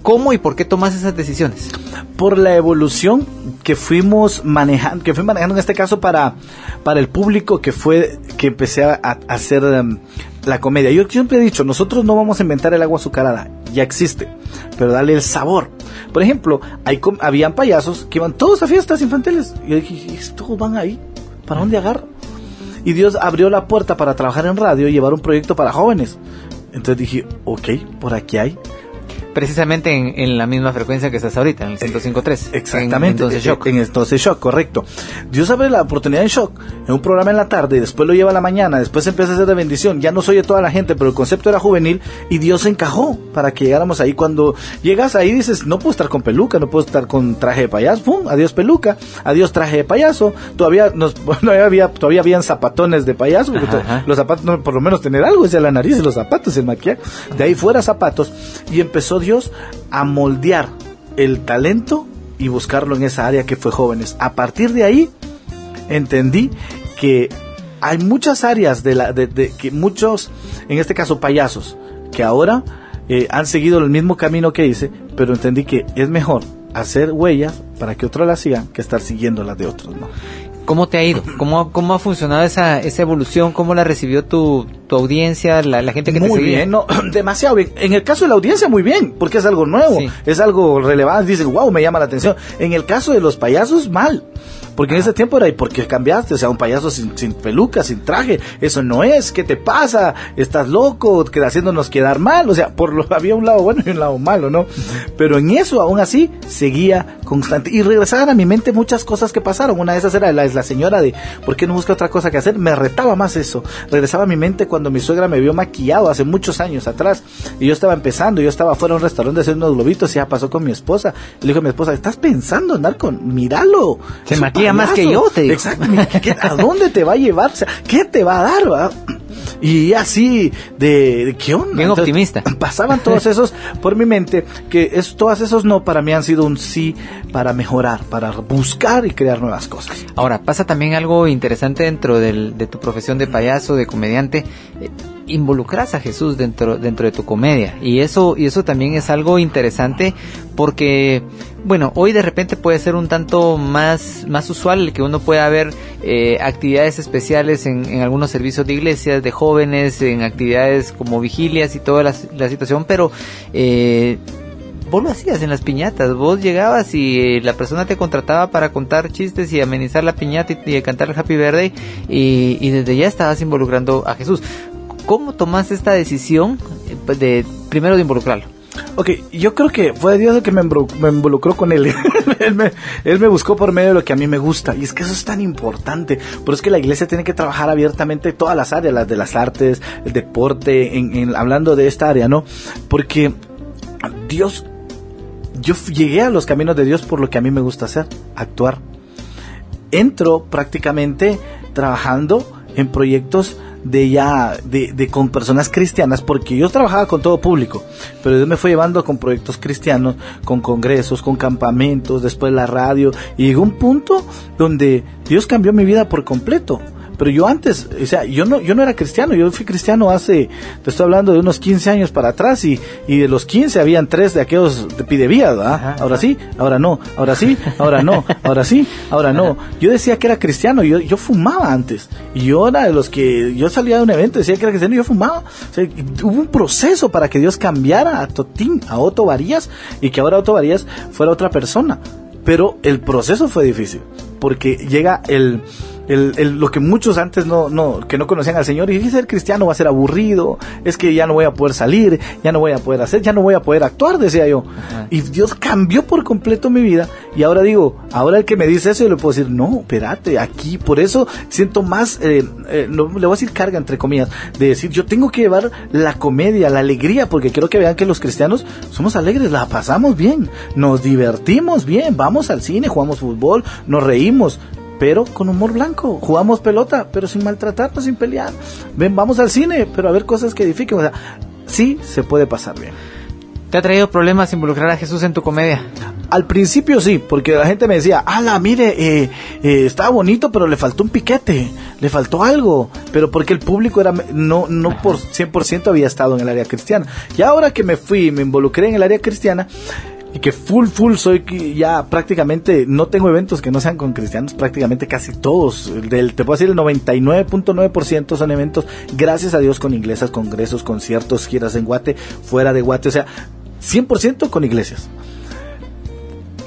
¿Cómo y por qué tomas esas decisiones? por la evolución que fuimos manejando, que fui manejando en este caso para, para el público que fue, que empecé a, a hacer em, la comedia. Yo siempre he dicho, nosotros no vamos a inventar el agua azucarada, ya existe, pero dale el sabor. Por ejemplo, hay, habían payasos que iban todos a fiestas infantiles. Y yo dije, "¿Y todos van ahí, ¿para dónde agarro? Y Dios abrió la puerta para trabajar en radio y llevar un proyecto para jóvenes. Entonces dije, ok, por aquí hay. Precisamente en, en la misma frecuencia que estás ahorita, en el 105.3. Exactamente. En, entonces, en- shock. En entonces shock, correcto. Dios abre la oportunidad en shock, en un programa en la tarde, después lo lleva a la mañana, después empieza a hacer de bendición. Ya no soy de toda la gente, pero el concepto era juvenil y Dios encajó para que llegáramos ahí. Cuando llegas ahí dices, no puedo estar con peluca, no puedo estar con traje de payaso. ¡Pum! Adiós peluca, adiós traje de payaso. Todavía nos, [LAUGHS] no había, todavía habían zapatones de payaso, porque Ajá, los zapatos, no, por lo menos tener algo, es la nariz los zapatos, el maquillaje. De ahí fuera zapatos. Y empezó Dios a moldear el talento y buscarlo en esa área que fue jóvenes. A partir de ahí entendí que hay muchas áreas de la de, que muchos, en este caso payasos, que ahora eh, han seguido el mismo camino que hice, pero entendí que es mejor hacer huellas para que otros las sigan que estar siguiendo las de otros, ¿no? ¿Cómo te ha ido? ¿Cómo, cómo ha funcionado esa, esa evolución? ¿Cómo la recibió tu, tu audiencia, la, la gente que te muy seguía? bien, no, [CLEARS THROAT] demasiado bien. En el caso de la audiencia, muy bien, porque es algo nuevo, Sí. es algo relevante. Dicen, wow, me llama la atención. En el caso de los payasos, mal. Porque en ese tiempo era, ¿y por qué cambiaste? O sea, un payaso sin, sin peluca, sin traje. Eso no es. ¿Qué te pasa? ¿Estás loco? Que haciéndonos quedar mal. O sea, por lo [LAUGHS] había un lado bueno y un lado malo, ¿no? Pero en eso, aún así, seguía constante. Y regresaban a mi mente muchas cosas que pasaron. Una de esas era la, la señora de, ¿por qué no busca otra cosa que hacer? Me retaba más eso. Regresaba a mi mente cuando mi suegra me vio maquillado hace muchos años atrás. Y yo estaba empezando, yo estaba fuera de un restaurante haciendo unos globitos y ya pasó con mi esposa. Le dijo a mi esposa, ¿estás pensando en andar con, míralo? Se Es maquilla más que payaso". yo, te digo. Exacto. ¿Qué- qué- ¿A dónde te va a llevar? O sea, ¿qué te va a dar? va? Y así, de, de ¿qué onda? Bien optimista. [CLEARS THROAT] Pasaban todos esos por mi mente, que es, todos esos no para mí han sido un sí para mejorar, para buscar y crear nuevas cosas. Ahora, pasa también algo interesante dentro del- de tu profesión de payaso, de comediante. Involucras a Jesús dentro, dentro de tu comedia. Y eso, y eso también es algo interesante porque, bueno, hoy de repente puede ser un tanto más, más usual que uno pueda ver eh, actividades especiales en, en algunos servicios de iglesias, de jóvenes, en actividades como vigilias y toda la, la situación, pero eh, vos lo hacías en las piñatas, vos llegabas y eh, la persona te contrataba para contar chistes y amenizar la piñata y, y cantar el Happy Birthday y, y desde ya estabas involucrando a Jesús. ¿Cómo tomaste esta decisión eh, pues, de primero de involucrarlo? Ok, yo creo que fue Dios el que me, involucró con él. [LAUGHS] él, me, él me buscó por medio de lo que a mí me gusta. Y es que eso es tan importante. Por eso es que la iglesia tiene que trabajar abiertamente todas las áreas, las de las artes, el deporte, en, en- hablando de esta área, ¿no? Porque Dios, yo llegué a los caminos de Dios por lo que a mí me gusta hacer, actuar. Entro prácticamente trabajando en proyectos de ya de, de con personas cristianas porque yo trabajaba con todo público pero Dios me fue llevando con proyectos cristianos con congresos con campamentos después la radio y llegó un punto donde Dios cambió mi vida por completo pero yo antes, o sea, yo no, yo no era cristiano, yo fui cristiano hace, te estoy hablando de unos 15 años para atrás y, y de los 15 habían tres de aquellos de pidevía, ¿verdad? Ajá, ahora sí, ahora no, ahora sí, ahora no, ahora sí, ahora no. Yo decía que era cristiano, yo, yo fumaba antes y yo era de los que, yo salía de un evento, decía que era cristiano y yo fumaba. O sea, hubo un proceso para que Dios cambiara a Totín, a Otto Varías y que ahora Otto Varías fuera otra persona. Pero el proceso fue difícil porque llega el, el, el- lo que muchos antes no, no, que no conocían al Señor y ser cristiano va a ser aburrido, es que ya no voy a poder salir, ya no voy a poder hacer, ya no voy a poder actuar, decía yo. Y Dios cambió por completo mi vida y ahora digo, ahora el que me dice eso yo le puedo decir, no, espérate, aquí, por eso siento más, eh, eh, no, le voy a decir carga entre comillas, de decir, yo tengo que llevar la comedia, la alegría, porque quiero que vean que los cristianos somos alegres, la pasamos bien, nos divertimos bien, vamos al cine, jugamos fútbol, nos reímos, pero con humor blanco. Jugamos pelota, pero sin maltratarnos, sin pelear. Ven, vamos al cine, pero a ver cosas que edifiquen. O sea, sí se puede pasar bien. ¿Te ha traído problemas involucrar a Jesús en tu comedia? Al principio sí, porque la gente me decía, ala, mire, eh, eh, estaba bonito, pero le faltó un piquete, le faltó algo, pero porque el público era no no por 100% había estado en el área cristiana. Y ahora que me fui, me involucré en el área cristiana, y que full, full soy ya prácticamente, no tengo eventos que no sean con cristianos, prácticamente casi todos, del, te puedo decir el 99.9% son eventos, gracias a Dios, con iglesias, congresos, conciertos, giras en Guate, fuera de Guate, o sea, 100% con iglesias.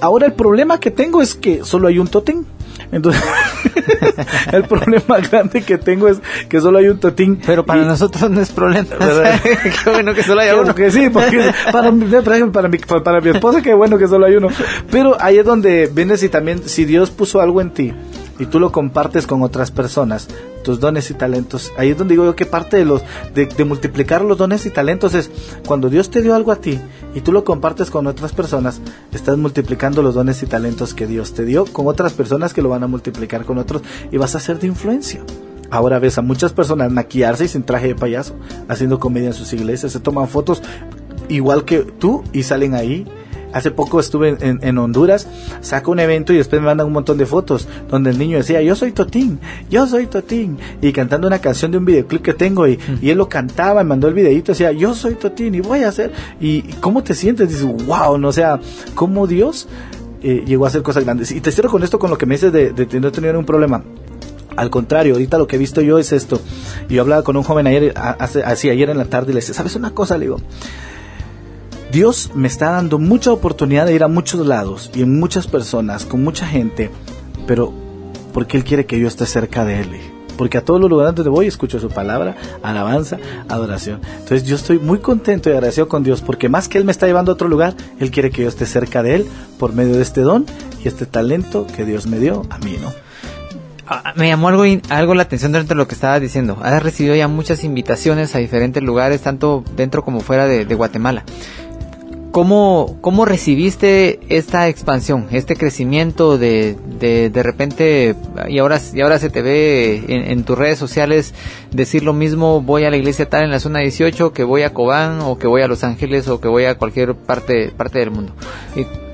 Ahora el problema que tengo es que solo hay un totem. Entonces, [LAUGHS] el problema grande que tengo es que solo hay un totín. Pero para Y- nosotros no es problema. [LAUGHS] [LAUGHS] qué bueno que solo haya uno. que sí, porque para, mi- para, mi, para mi esposa, qué bueno que solo hay uno. Pero ahí es donde vienes y también, si Dios puso algo en ti y tú lo compartes con otras personas, tus dones y talentos, ahí es donde digo yo que parte de los de, de multiplicar los dones y talentos es cuando Dios te dio algo a ti y tú lo compartes con otras personas, estás multiplicando los dones y talentos que Dios te dio con otras personas que lo van a multiplicar con otros y vas a ser de influencia. Ahora ves a muchas personas maquillarse y sin traje de payaso, haciendo comedia en sus iglesias, se toman fotos igual que tú y salen ahí. Hace poco estuve en, en Honduras, saco un evento y después me mandan un montón de fotos donde el niño decía, yo soy Totín, yo soy Totín, y cantando una canción de un videoclip que tengo y, y él lo cantaba, me mandó el videito, decía, yo soy Totín y voy a hacer, y ¿cómo te sientes? Dices, wow, no o sea, cómo Dios eh, llegó a hacer cosas grandes. Y te cierro con esto, con lo que me dices de, de no tener un problema. Al contrario, ahorita lo que he visto yo es esto. Y yo hablaba con un joven ayer, hace- así ayer en la tarde, y le decía, ¿sabes una cosa? Le digo, Dios me está dando mucha oportunidad de ir a muchos lados y en muchas personas, con mucha gente, pero porque Él quiere que yo esté cerca de Él. Porque a todos los lugares donde voy escucho su palabra, alabanza, adoración. Entonces yo estoy muy contento y agradecido con Dios porque más que Él me está llevando a otro lugar, Él quiere que yo esté cerca de Él por medio de este don y este talento que Dios me dio a mí, ¿no? Ah, Me llamó algo, algo la atención dentro de lo que estaba diciendo. Has recibido ya muchas invitaciones a diferentes lugares, tanto dentro como fuera de Guatemala. ¿Cómo, ¿Cómo recibiste esta expansión, este crecimiento de, de, de repente, y ahora, y ahora se te ve en, tus redes sociales decir lo mismo, voy a la iglesia tal en la zona 18, que voy a Cobán, o que voy a Los Ángeles, o que voy a cualquier parte, parte del mundo?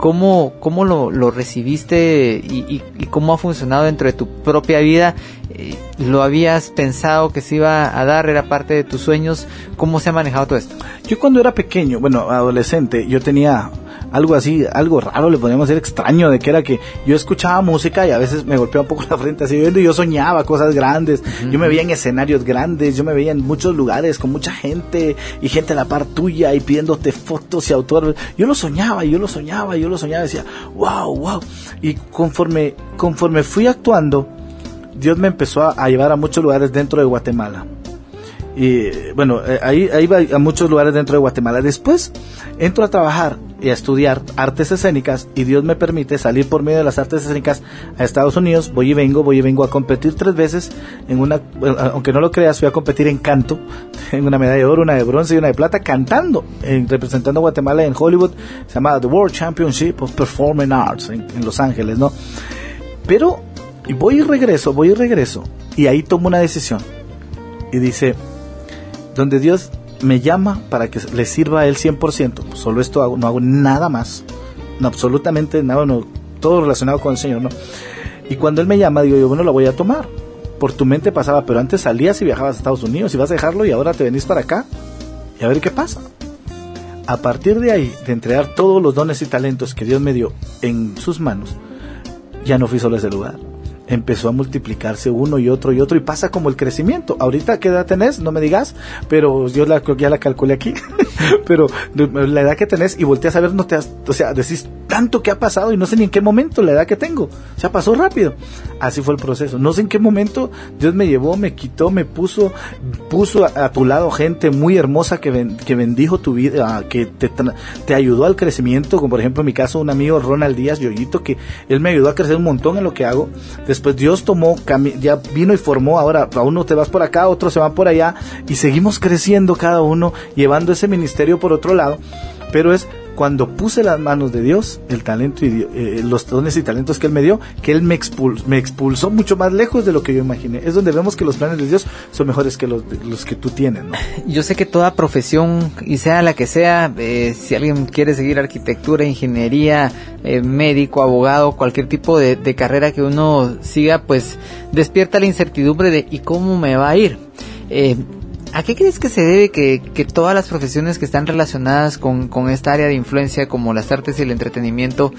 ¿Cómo, cómo lo, lo recibiste y, y- y cómo ha funcionado dentro de tu propia vida? Eh, ¿Lo habías pensado que se iba a dar? ¿Era parte de tus sueños? ¿Cómo se ha manejado todo esto? Yo cuando era pequeño, bueno, adolescente, yo tenía algo así, algo raro, le podríamos decir extraño, de que era que yo escuchaba música y a veces me golpeaba un poco [LAUGHS] la frente así, viendo y yo soñaba cosas grandes, yo me veía en escenarios grandes, yo me veía en muchos lugares con mucha gente y gente a la par tuya y pidiéndote fotos y autor. Yo lo soñaba, yo lo soñaba, yo lo soñaba, decía, wow, wow. Y conforme, conforme fui actuando, Dios me empezó a, a llevar a muchos lugares dentro de Guatemala. Y bueno, eh, ahí, ahí iba a muchos lugares dentro de Guatemala. Después entro a trabajar y a estudiar artes escénicas y Dios me permite salir por medio de las artes escénicas a Estados Unidos. Voy y vengo, voy y vengo a competir tres veces en una, bueno, aunque no lo creas, fui a competir en canto, [LAUGHS] en una medalla de oro, una de bronce y una de plata, cantando, en- representando a Guatemala en Hollywood. Se llama The World Championship of Performing Arts en, en Los Ángeles, ¿no? Pero voy y regreso, voy y regreso y ahí tomo una decisión y dice, donde Dios me llama para que le sirva Él 100%, pues solo esto hago, no hago nada más, no, absolutamente nada, no, todo relacionado con el Señor, ¿no? Y cuando Él me llama, digo yo, bueno, lo voy a tomar. Por tu mente pasaba, pero antes salías y viajabas a Estados Unidos y vas a dejarlo y ahora te venís para acá y a ver qué pasa. A partir de ahí, de entregar todos los dones y talentos que Dios me dio en sus manos, ya no fui solo a ese lugar. Empezó a multiplicarse uno y otro y otro y pasa como el crecimiento. Ahorita, ¿qué edad tenés? No me digas, pero yo la, ya la calculé aquí. [LAUGHS] [LAUGHS] pero la edad que tenés y volteas a ver, no te has, o sea, decís tanto que ha pasado y no sé ni en qué momento la edad que tengo. O sea, pasó rápido. Así fue el proceso. No sé en qué momento Dios me llevó, me quitó, me puso, puso a, a tu lado gente muy hermosa que, ben- que bendijo tu vida, ah, que te, te ayudó al crecimiento, como por ejemplo en mi caso un amigo Ronald Díaz Yoyito, que él me ayudó a crecer un montón en lo que hago. Después Dios tomó, ya vino y formó, ahora a uno te vas por acá, otro se va por allá, y seguimos creciendo cada uno, llevando ese ministerio por otro lado. pero es cuando puse las manos de Dios, el talento y eh, los dones y talentos que Él me dio, que Él me, expul me expulsó mucho más lejos de lo que yo imaginé. Es donde vemos que los planes de Dios son mejores que los, los que tú tienes. ¿no? [LAUGHS] Yo sé que toda profesión, y sea la que sea, eh, si alguien quiere seguir arquitectura, ingeniería, eh, médico, abogado, cualquier tipo de, carrera que uno siga, pues despierta la incertidumbre de ¿y cómo me va a ir? Eh, ¿A qué crees que se debe que, que todas las profesiones que están relacionadas con, con, esta área de influencia, como las artes y el entretenimiento,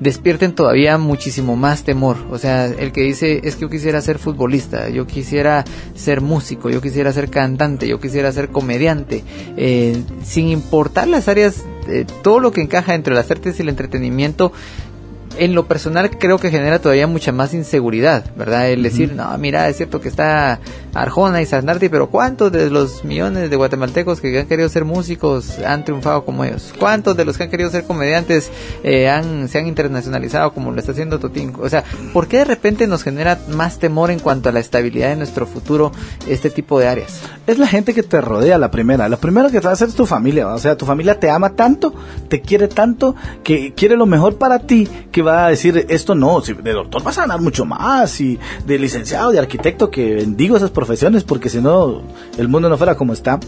despierten todavía muchísimo más temor? O sea, el que dice, es que yo quisiera ser futbolista, yo quisiera ser músico, yo quisiera ser cantante, yo quisiera ser comediante, eh, sin importar las áreas, eh, todo lo que encaja entre las artes y el entretenimiento, en lo personal creo que genera todavía mucha más inseguridad, ¿verdad? El decir, no, mira, es cierto que está Arjona y Sanardi, pero ¿cuántos de los millones de guatemaltecos que han querido ser músicos han triunfado como ellos? ¿Cuántos de los que han querido ser comediantes eh, se han internacionalizado como lo está haciendo Totín? O sea, ¿por qué de repente nos genera más temor en cuanto a la estabilidad de nuestro futuro este tipo de áreas? Es la gente que te rodea, la primera. La primera que te va a hacer es tu familia, o sea, tu familia te ama tanto, te quiere tanto, que quiere lo mejor para ti, que va a decir esto no, si de doctor vas a ganar mucho más y de licenciado, de arquitecto, que bendigo esas profesiones porque si no el mundo no fuera como está.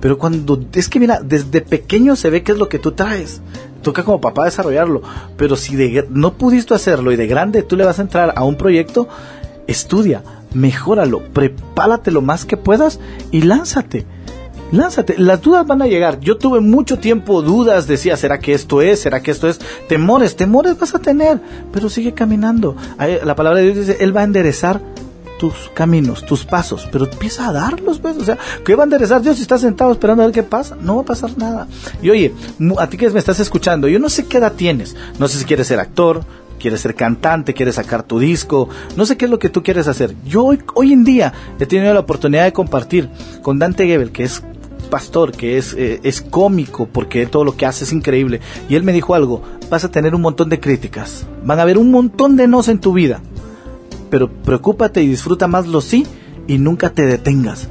Pero cuando es que mira, desde pequeño se ve qué es lo que tú traes. Toca como papá desarrollarlo. Pero si no pudiste hacerlo y de grande tú le vas a entrar a un proyecto, estudia, mejóralo, prepárate lo más que puedas y lánzate lánzate. Las dudas van a llegar. Yo tuve mucho tiempo dudas, decía, ¿será que esto es? ¿Será que esto es? Temores, temores vas a tener, pero sigue caminando. La palabra de Dios dice, Él va a enderezar tus caminos, tus pasos, pero empieza a darlos, pues, o sea, ¿qué va a enderezar Dios si estás sentado esperando a ver qué pasa? No va a pasar nada. Y oye, a ti que me estás escuchando, yo no sé qué edad tienes, no sé si quieres ser actor, quieres ser cantante, quieres sacar tu disco, no sé qué es lo que tú quieres hacer. Yo hoy, en día he tenido la oportunidad de compartir con Dante Gebel, que es pastor que es, eh, es cómico porque todo lo que hace es increíble. Y él me dijo algo, vas a tener un montón de críticas, van a haber un montón de nos en tu vida, pero preocúpate y disfruta más los sí y nunca te detengas.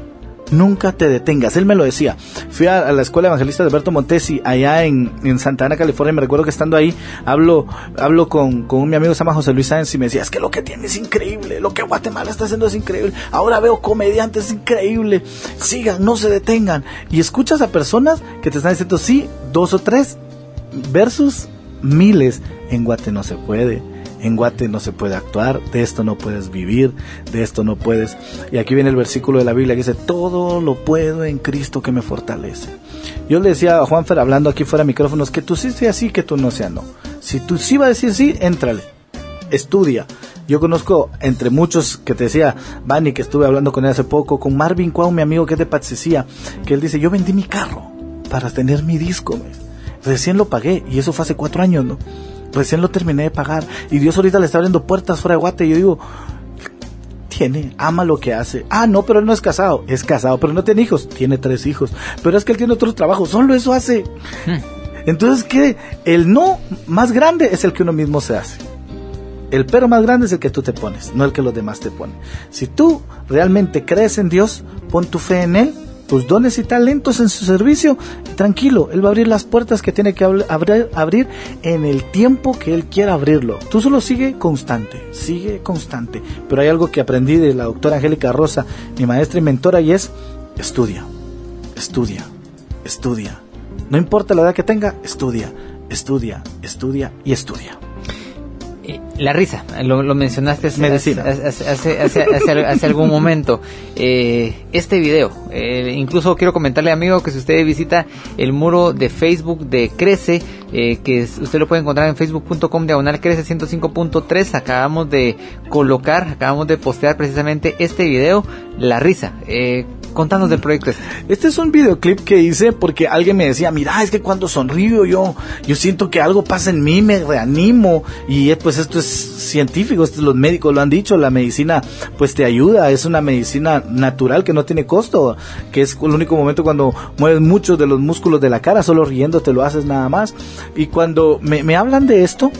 Nunca te detengas. Él me lo decía. Fui a, la escuela evangelista de Alberto Montesi allá en, en, Santa Ana, California. Me recuerdo que estando ahí, hablo, hablo con, con mi amigo se llama José Luis Sáenz y me decía, es que lo que tiene es increíble. Lo que Guatemala está haciendo es increíble. Ahora veo comediantes es increíble. Sigan, no se detengan. Y escuchas a personas que te están diciendo, sí, dos o tres versus miles. En Guate no se puede en Guate no se puede actuar, de esto no puedes vivir, de esto no puedes. Y aquí viene el versículo de la Biblia que dice, todo lo puedo en Cristo que me fortalece. Yo le decía a Juanfer hablando aquí fuera de micrófonos que tú sí seas sí, que tú no seas no. Si tú sí vas a decir sí, éntrale, estudia. Yo conozco entre muchos que te decía, Bani, que estuve hablando con él hace poco, con Marvin Cuau, mi amigo que es de Patsicía, que él dice, yo vendí mi carro para tener mi disco. Recién lo pagué y eso fue hace cuatro años, ¿no? Recién lo terminé de pagar. Y Dios ahorita le está abriendo puertas fuera de Guate. Y yo digo, tiene, ama lo que hace. Ah, no, pero él no es casado. Es casado, pero no tiene hijos. Tiene tres hijos. Pero es que él tiene otro trabajo. Solo eso hace. Hmm. Entonces, ¿qué? El no más grande es el que uno mismo se hace. El pero más grande es el que tú te pones, no el que los demás te ponen. Si tú realmente crees en Dios, pon tu fe en Él tus dones y talentos en su servicio, tranquilo, Él va a abrir las puertas que tiene que abrir, abrir en el tiempo que Él quiera abrirlo. Tú solo sigue constante, sigue constante. Pero hay algo que aprendí de la doctora Angélica Rosa, mi maestra y mentora, y es estudia, estudia, estudia. No importa la edad que tenga, estudia, estudia, estudia y estudia. La risa, lo, mencionaste hace, hace, hace, algún momento. Eh, este video, eh, incluso quiero comentarle, amigo, que si usted visita el muro de Facebook de Crece, eh, que usted lo puede encontrar en facebook.com diagonal crece 105.3, acabamos de colocar, acabamos de postear precisamente este video, La risa. Contanos del proyecto este. Este es un videoclip que hice porque alguien me decía, mira, es que cuando sonrío yo, yo siento que algo pasa en mí, me reanimo. Y eh, pues esto es científico, esto los médicos lo han dicho, la medicina pues te ayuda, es una medicina natural que no tiene costo, que es el único momento cuando mueves muchos de los músculos de la cara, solo riendo te lo haces nada más. Y cuando me, me hablan de esto,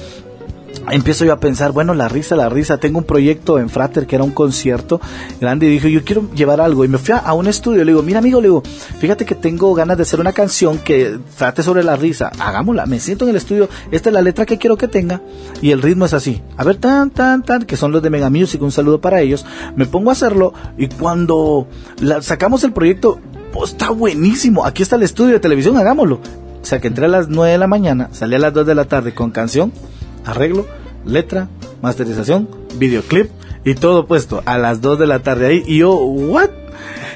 empiezo yo a pensar, bueno, la risa, la risa, tengo un proyecto en Frater que era un concierto grande y dije, yo quiero llevar algo. Y me fui a, un estudio, le digo, mira amigo, le digo, fíjate que tengo ganas de hacer una canción que trate sobre la risa, hagámosla, me siento en el estudio, esta es la letra que quiero que tenga y el ritmo es así. A ver, tan, tan, tan, que son los de Mega Music, un saludo para ellos. Me pongo a hacerlo y cuando sacamos el proyecto, pues está buenísimo, aquí está el estudio de televisión, hagámoslo. O sea que entré a las 9 de la mañana, salí a las 2 de la tarde con canción, arreglo, letra, masterización, videoclip y todo puesto a las 2 de la tarde ahí. Y yo, ¿what?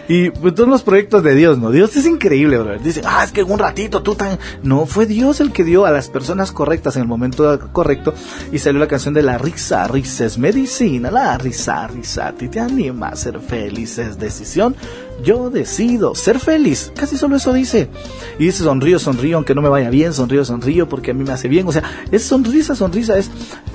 Y pues, todos los proyectos de Dios, ¿no? Dios es increíble, bro. Dicen, ah, es que en un ratito tú tan... No, fue Dios el que dio a las personas correctas en el momento correcto y salió la canción de la risa. Risa es medicina, la risa, risa. Ti te anima a ser feliz, es decisión. Yo decido ser feliz. Casi solo eso dice. Y dice, sonrío, sonrío, aunque no me vaya bien, sonrío, sonrío, porque a mí me hace bien. O sea, es sonrisa, sonrisa, es,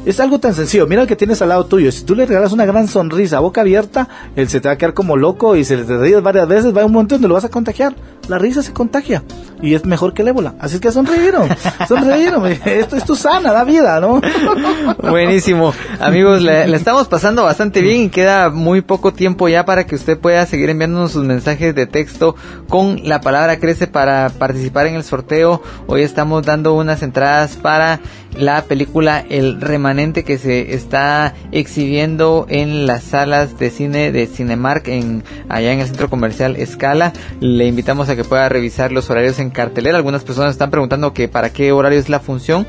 es algo tan sencillo. Mira el que tienes al lado tuyo. Si tú le regalas una gran sonrisa, boca abierta, él se te va a quedar como loco y se le te ríes varias veces, va a un momento donde lo vas a contagiar. La risa se contagia y es mejor que el ébola. Así es que sonrieron, [LAUGHS] sonrieron. Esto, esto sana, da vida, ¿no? Buenísimo. Amigos, le, le estamos pasando bastante bien y queda muy poco tiempo ya para que usted pueda seguir enviándonos sus mensajes de texto con la palabra crece para participar en el sorteo. Hoy estamos dando unas entradas para la película El Remanente que se está exhibiendo en las salas de cine de Cinemark en allá en el centro comercial Escala. Le invitamos a que pueda revisar los horarios en cartelera. Algunas personas están preguntando que para qué horario es la función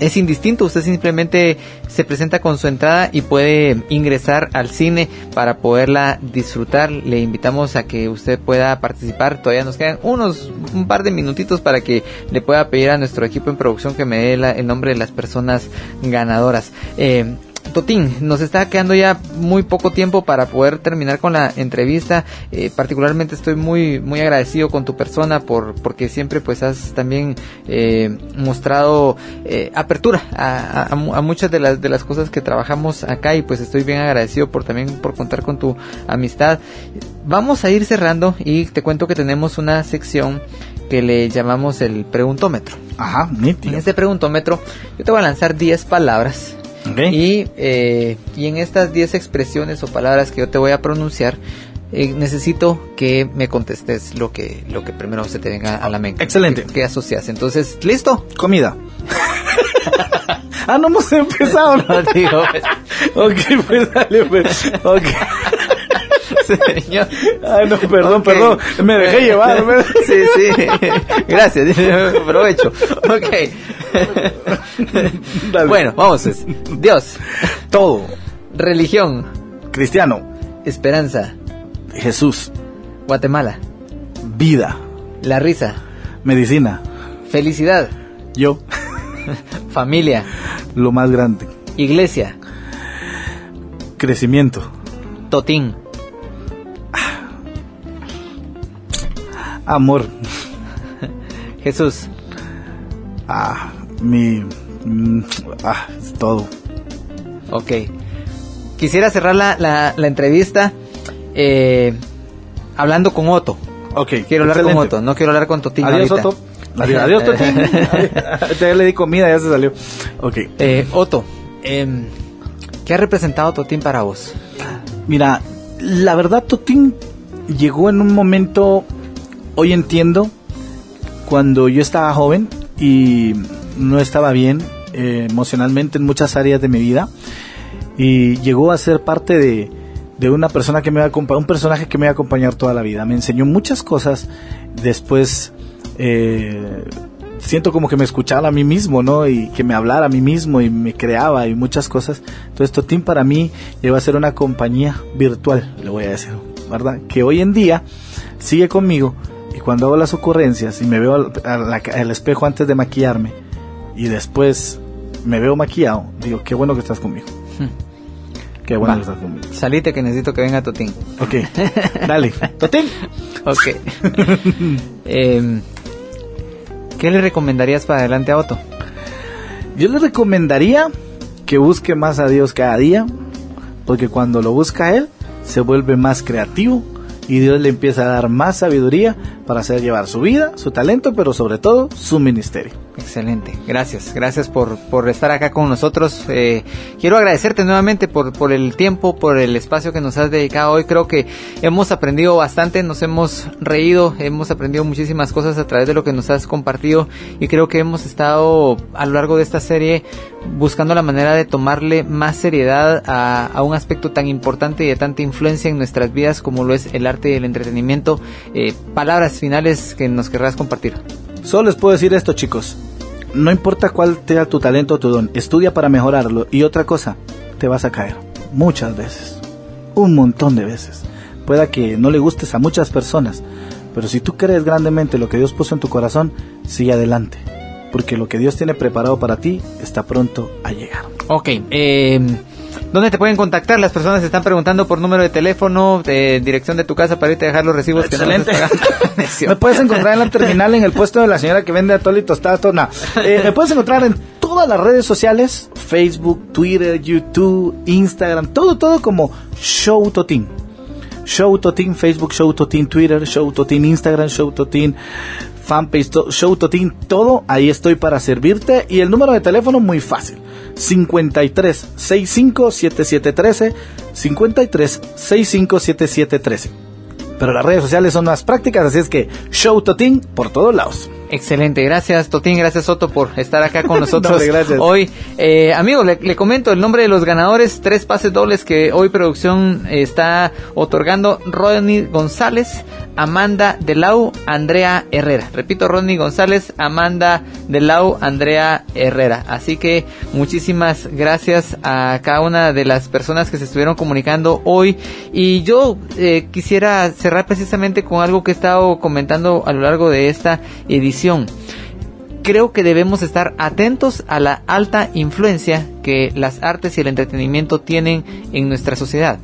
es indistinto, usted simplemente se presenta con su entrada y puede ingresar al cine para poderla disfrutar. Le invitamos a que usted pueda participar. Todavía nos quedan unos un par de minutitos para que le pueda pedir a nuestro equipo en producción que me dé el nombre de las personas ganadoras. Eh, Totín, nos está quedando ya muy poco tiempo para poder terminar con la entrevista. Eh, particularmente estoy muy muy agradecido con tu persona por porque siempre pues has también eh, mostrado eh, apertura a, a- a mu- a muchas de las de las cosas que trabajamos acá y pues estoy bien agradecido por también por contar con tu amistad. Vamos a ir cerrando y te cuento que tenemos una sección que le llamamos el preguntómetro. Ajá, En nítido. este preguntómetro yo te voy a lanzar 10 palabras Ok. y, eh, y en estas 10 expresiones o palabras que yo te voy a pronunciar, eh, necesito que me contestes lo que, lo que primero se te venga a la mente. Excelente. Que asocias. Entonces, ¿listo? Comida. [LAUGHS] ah, no hemos empezado. [LAUGHS] ¿no? Digo, ok, pues dale, pues. Ok. [LAUGHS] señor. Ay, no, perdón, perdón. Me dejé llevar. me- Sí, sí. Gracias. Aprovecho. Ok. Dale. Bueno, vamos. pues. Dios, Todo. religión, Cristiano. esperanza, Jesús. Guatemala, Vida. la risa, Medicina. felicidad, Yo. familia, Lo más grande. iglesia, Crecimiento. totín, Amor. Jesús, Ah, mi. mm, Ah, es todo. ok. Quisiera cerrar la, la, la entrevista eh, hablando con Otto. Ok. Quiero hablar con. Otto, no quiero hablar con Totín Adiós, ahorita. Otto. Adiós, [LAUGHS] adiós, Totín. [LAUGHS] ya le di comida, ya se salió. Ok. Eh, Otto, em, ¿qué ha representado Totín para vos? Mira, la verdad, Totín llegó en un momento, hoy entiendo, cuando yo estaba joven y no estaba bien eh, emocionalmente en muchas áreas de mi vida y llegó a ser parte de, de una persona que me va a un personaje que me va a acompañar toda la vida. Me enseñó muchas cosas, después eh, siento como que me escuchaba a mí mismo, ¿no? Y que me hablara a mí mismo y me creaba y muchas cosas. Entonces Totín para mí llegó a ser una compañía virtual, le voy a decir, ¿verdad? Que hoy en día sigue conmigo y cuando hago las ocurrencias y me veo al, espejo antes de maquillarme y después me veo maquillado, digo, qué bueno que estás conmigo. [LAUGHS] Qué bueno Va. que estás conmigo. Salite que necesito que venga Totín. Ok, [LAUGHS] dale. Totín. Ok. [LAUGHS] Em, ¿Qué le recomendarías para adelante a Otto? Yo le recomendaría que busque más a Dios cada día, porque cuando lo busca a Él, se vuelve más creativo y Dios le empieza a dar más sabiduría para hacer llevar su vida, su talento, pero sobre todo su ministerio. Excelente, gracias, gracias por, por estar acá con nosotros. Eh, quiero agradecerte nuevamente por, por el tiempo, por el espacio que nos has dedicado hoy. Creo que hemos aprendido bastante, nos hemos reído, hemos aprendido muchísimas cosas a través de lo que nos has compartido y creo que hemos estado a lo largo de esta serie buscando la manera de tomarle más seriedad a, a un aspecto tan importante y de tanta influencia en nuestras vidas como lo es el arte y el entretenimiento. Eh, palabras finales que nos querrás compartir. Solo les puedo decir esto, chicos. No importa cuál sea tu talento o tu don, estudia para mejorarlo. Y otra cosa, te vas a caer. Muchas veces. Un montón de veces. Pueda que no le gustes a muchas personas, pero si tú crees grandemente lo que Dios puso en tu corazón, sigue adelante. Porque lo que Dios tiene preparado para ti está pronto a llegar. Ok, eh, ¿dónde te pueden contactar? Las personas se están preguntando por número de teléfono, de dirección de tu casa para irte a dejar los recibos Excelente. que no. [LAUGHS] Me puedes encontrar en la terminal en el puesto de la señora que vende atole y tostada. No. Eh, me puedes encontrar en todas las redes sociales, Facebook, Twitter, YouTube, Instagram, todo, todo como Show Totín. Show Totín, Facebook, Show Totín, Twitter, Show Totín, Instagram, Show Totín, fanpage, to- Show Totín, todo, ahí estoy para servirte. Y el número de teléfono muy fácil, 53 65 7713, 53 65 7713. Pero las redes sociales son más prácticas, así es que Show Totín por todos lados. Excelente, gracias Totín, gracias Soto por estar acá con [LAUGHS] nosotros No, hoy. Eh, amigo, le, le comento el nombre de los ganadores, tres pases dobles que hoy producción eh, está otorgando Rodney González, Amanda Delau, Andrea Herrera. Repito, Rodney González, Amanda Delau, Andrea Herrera. Así que muchísimas gracias a cada una de las personas que se estuvieron comunicando hoy. Y yo eh, quisiera cerrar precisamente con algo que he estado comentando a lo largo de esta edición. Creo que debemos estar atentos a la alta influencia que las artes y el entretenimiento tienen en nuestra sociedad.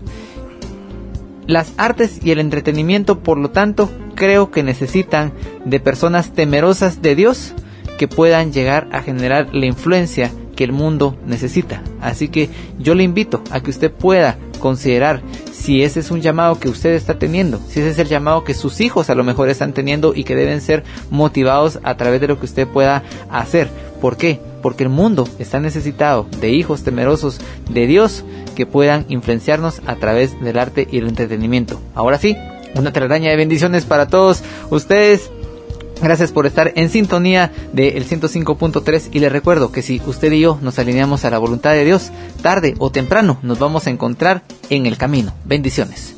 Las artes y el entretenimiento, por lo tanto, creo que necesitan de personas temerosas de Dios que puedan llegar a generar la influencia que el mundo necesita. Así que yo le invito a que usted pueda considerar si ese es un llamado que usted está teniendo, si ese es el llamado que sus hijos a lo mejor están teniendo y que deben ser motivados a través de lo que usted pueda hacer. ¿Por qué? Porque el mundo está necesitado de hijos temerosos de Dios que puedan influenciarnos a través del arte y el entretenimiento. Ahora sí, una telaraña de bendiciones para todos ustedes. Gracias por estar en sintonía del 105.3 y les recuerdo que si usted y yo nos alineamos a la voluntad de Dios, tarde o temprano nos vamos a encontrar en el camino. Bendiciones.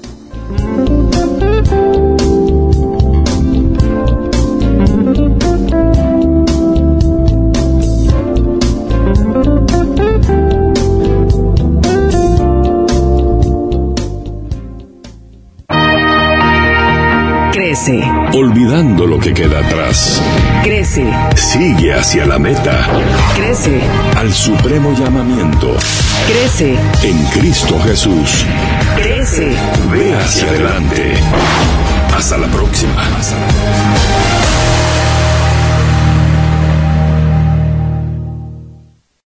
Crece, Olvidando lo que queda atrás. crece, Sigue hacia la meta. crece, Al supremo llamamiento. crece, En Cristo Jesús. crece. Ve hacia adelante. Hasta la próxima.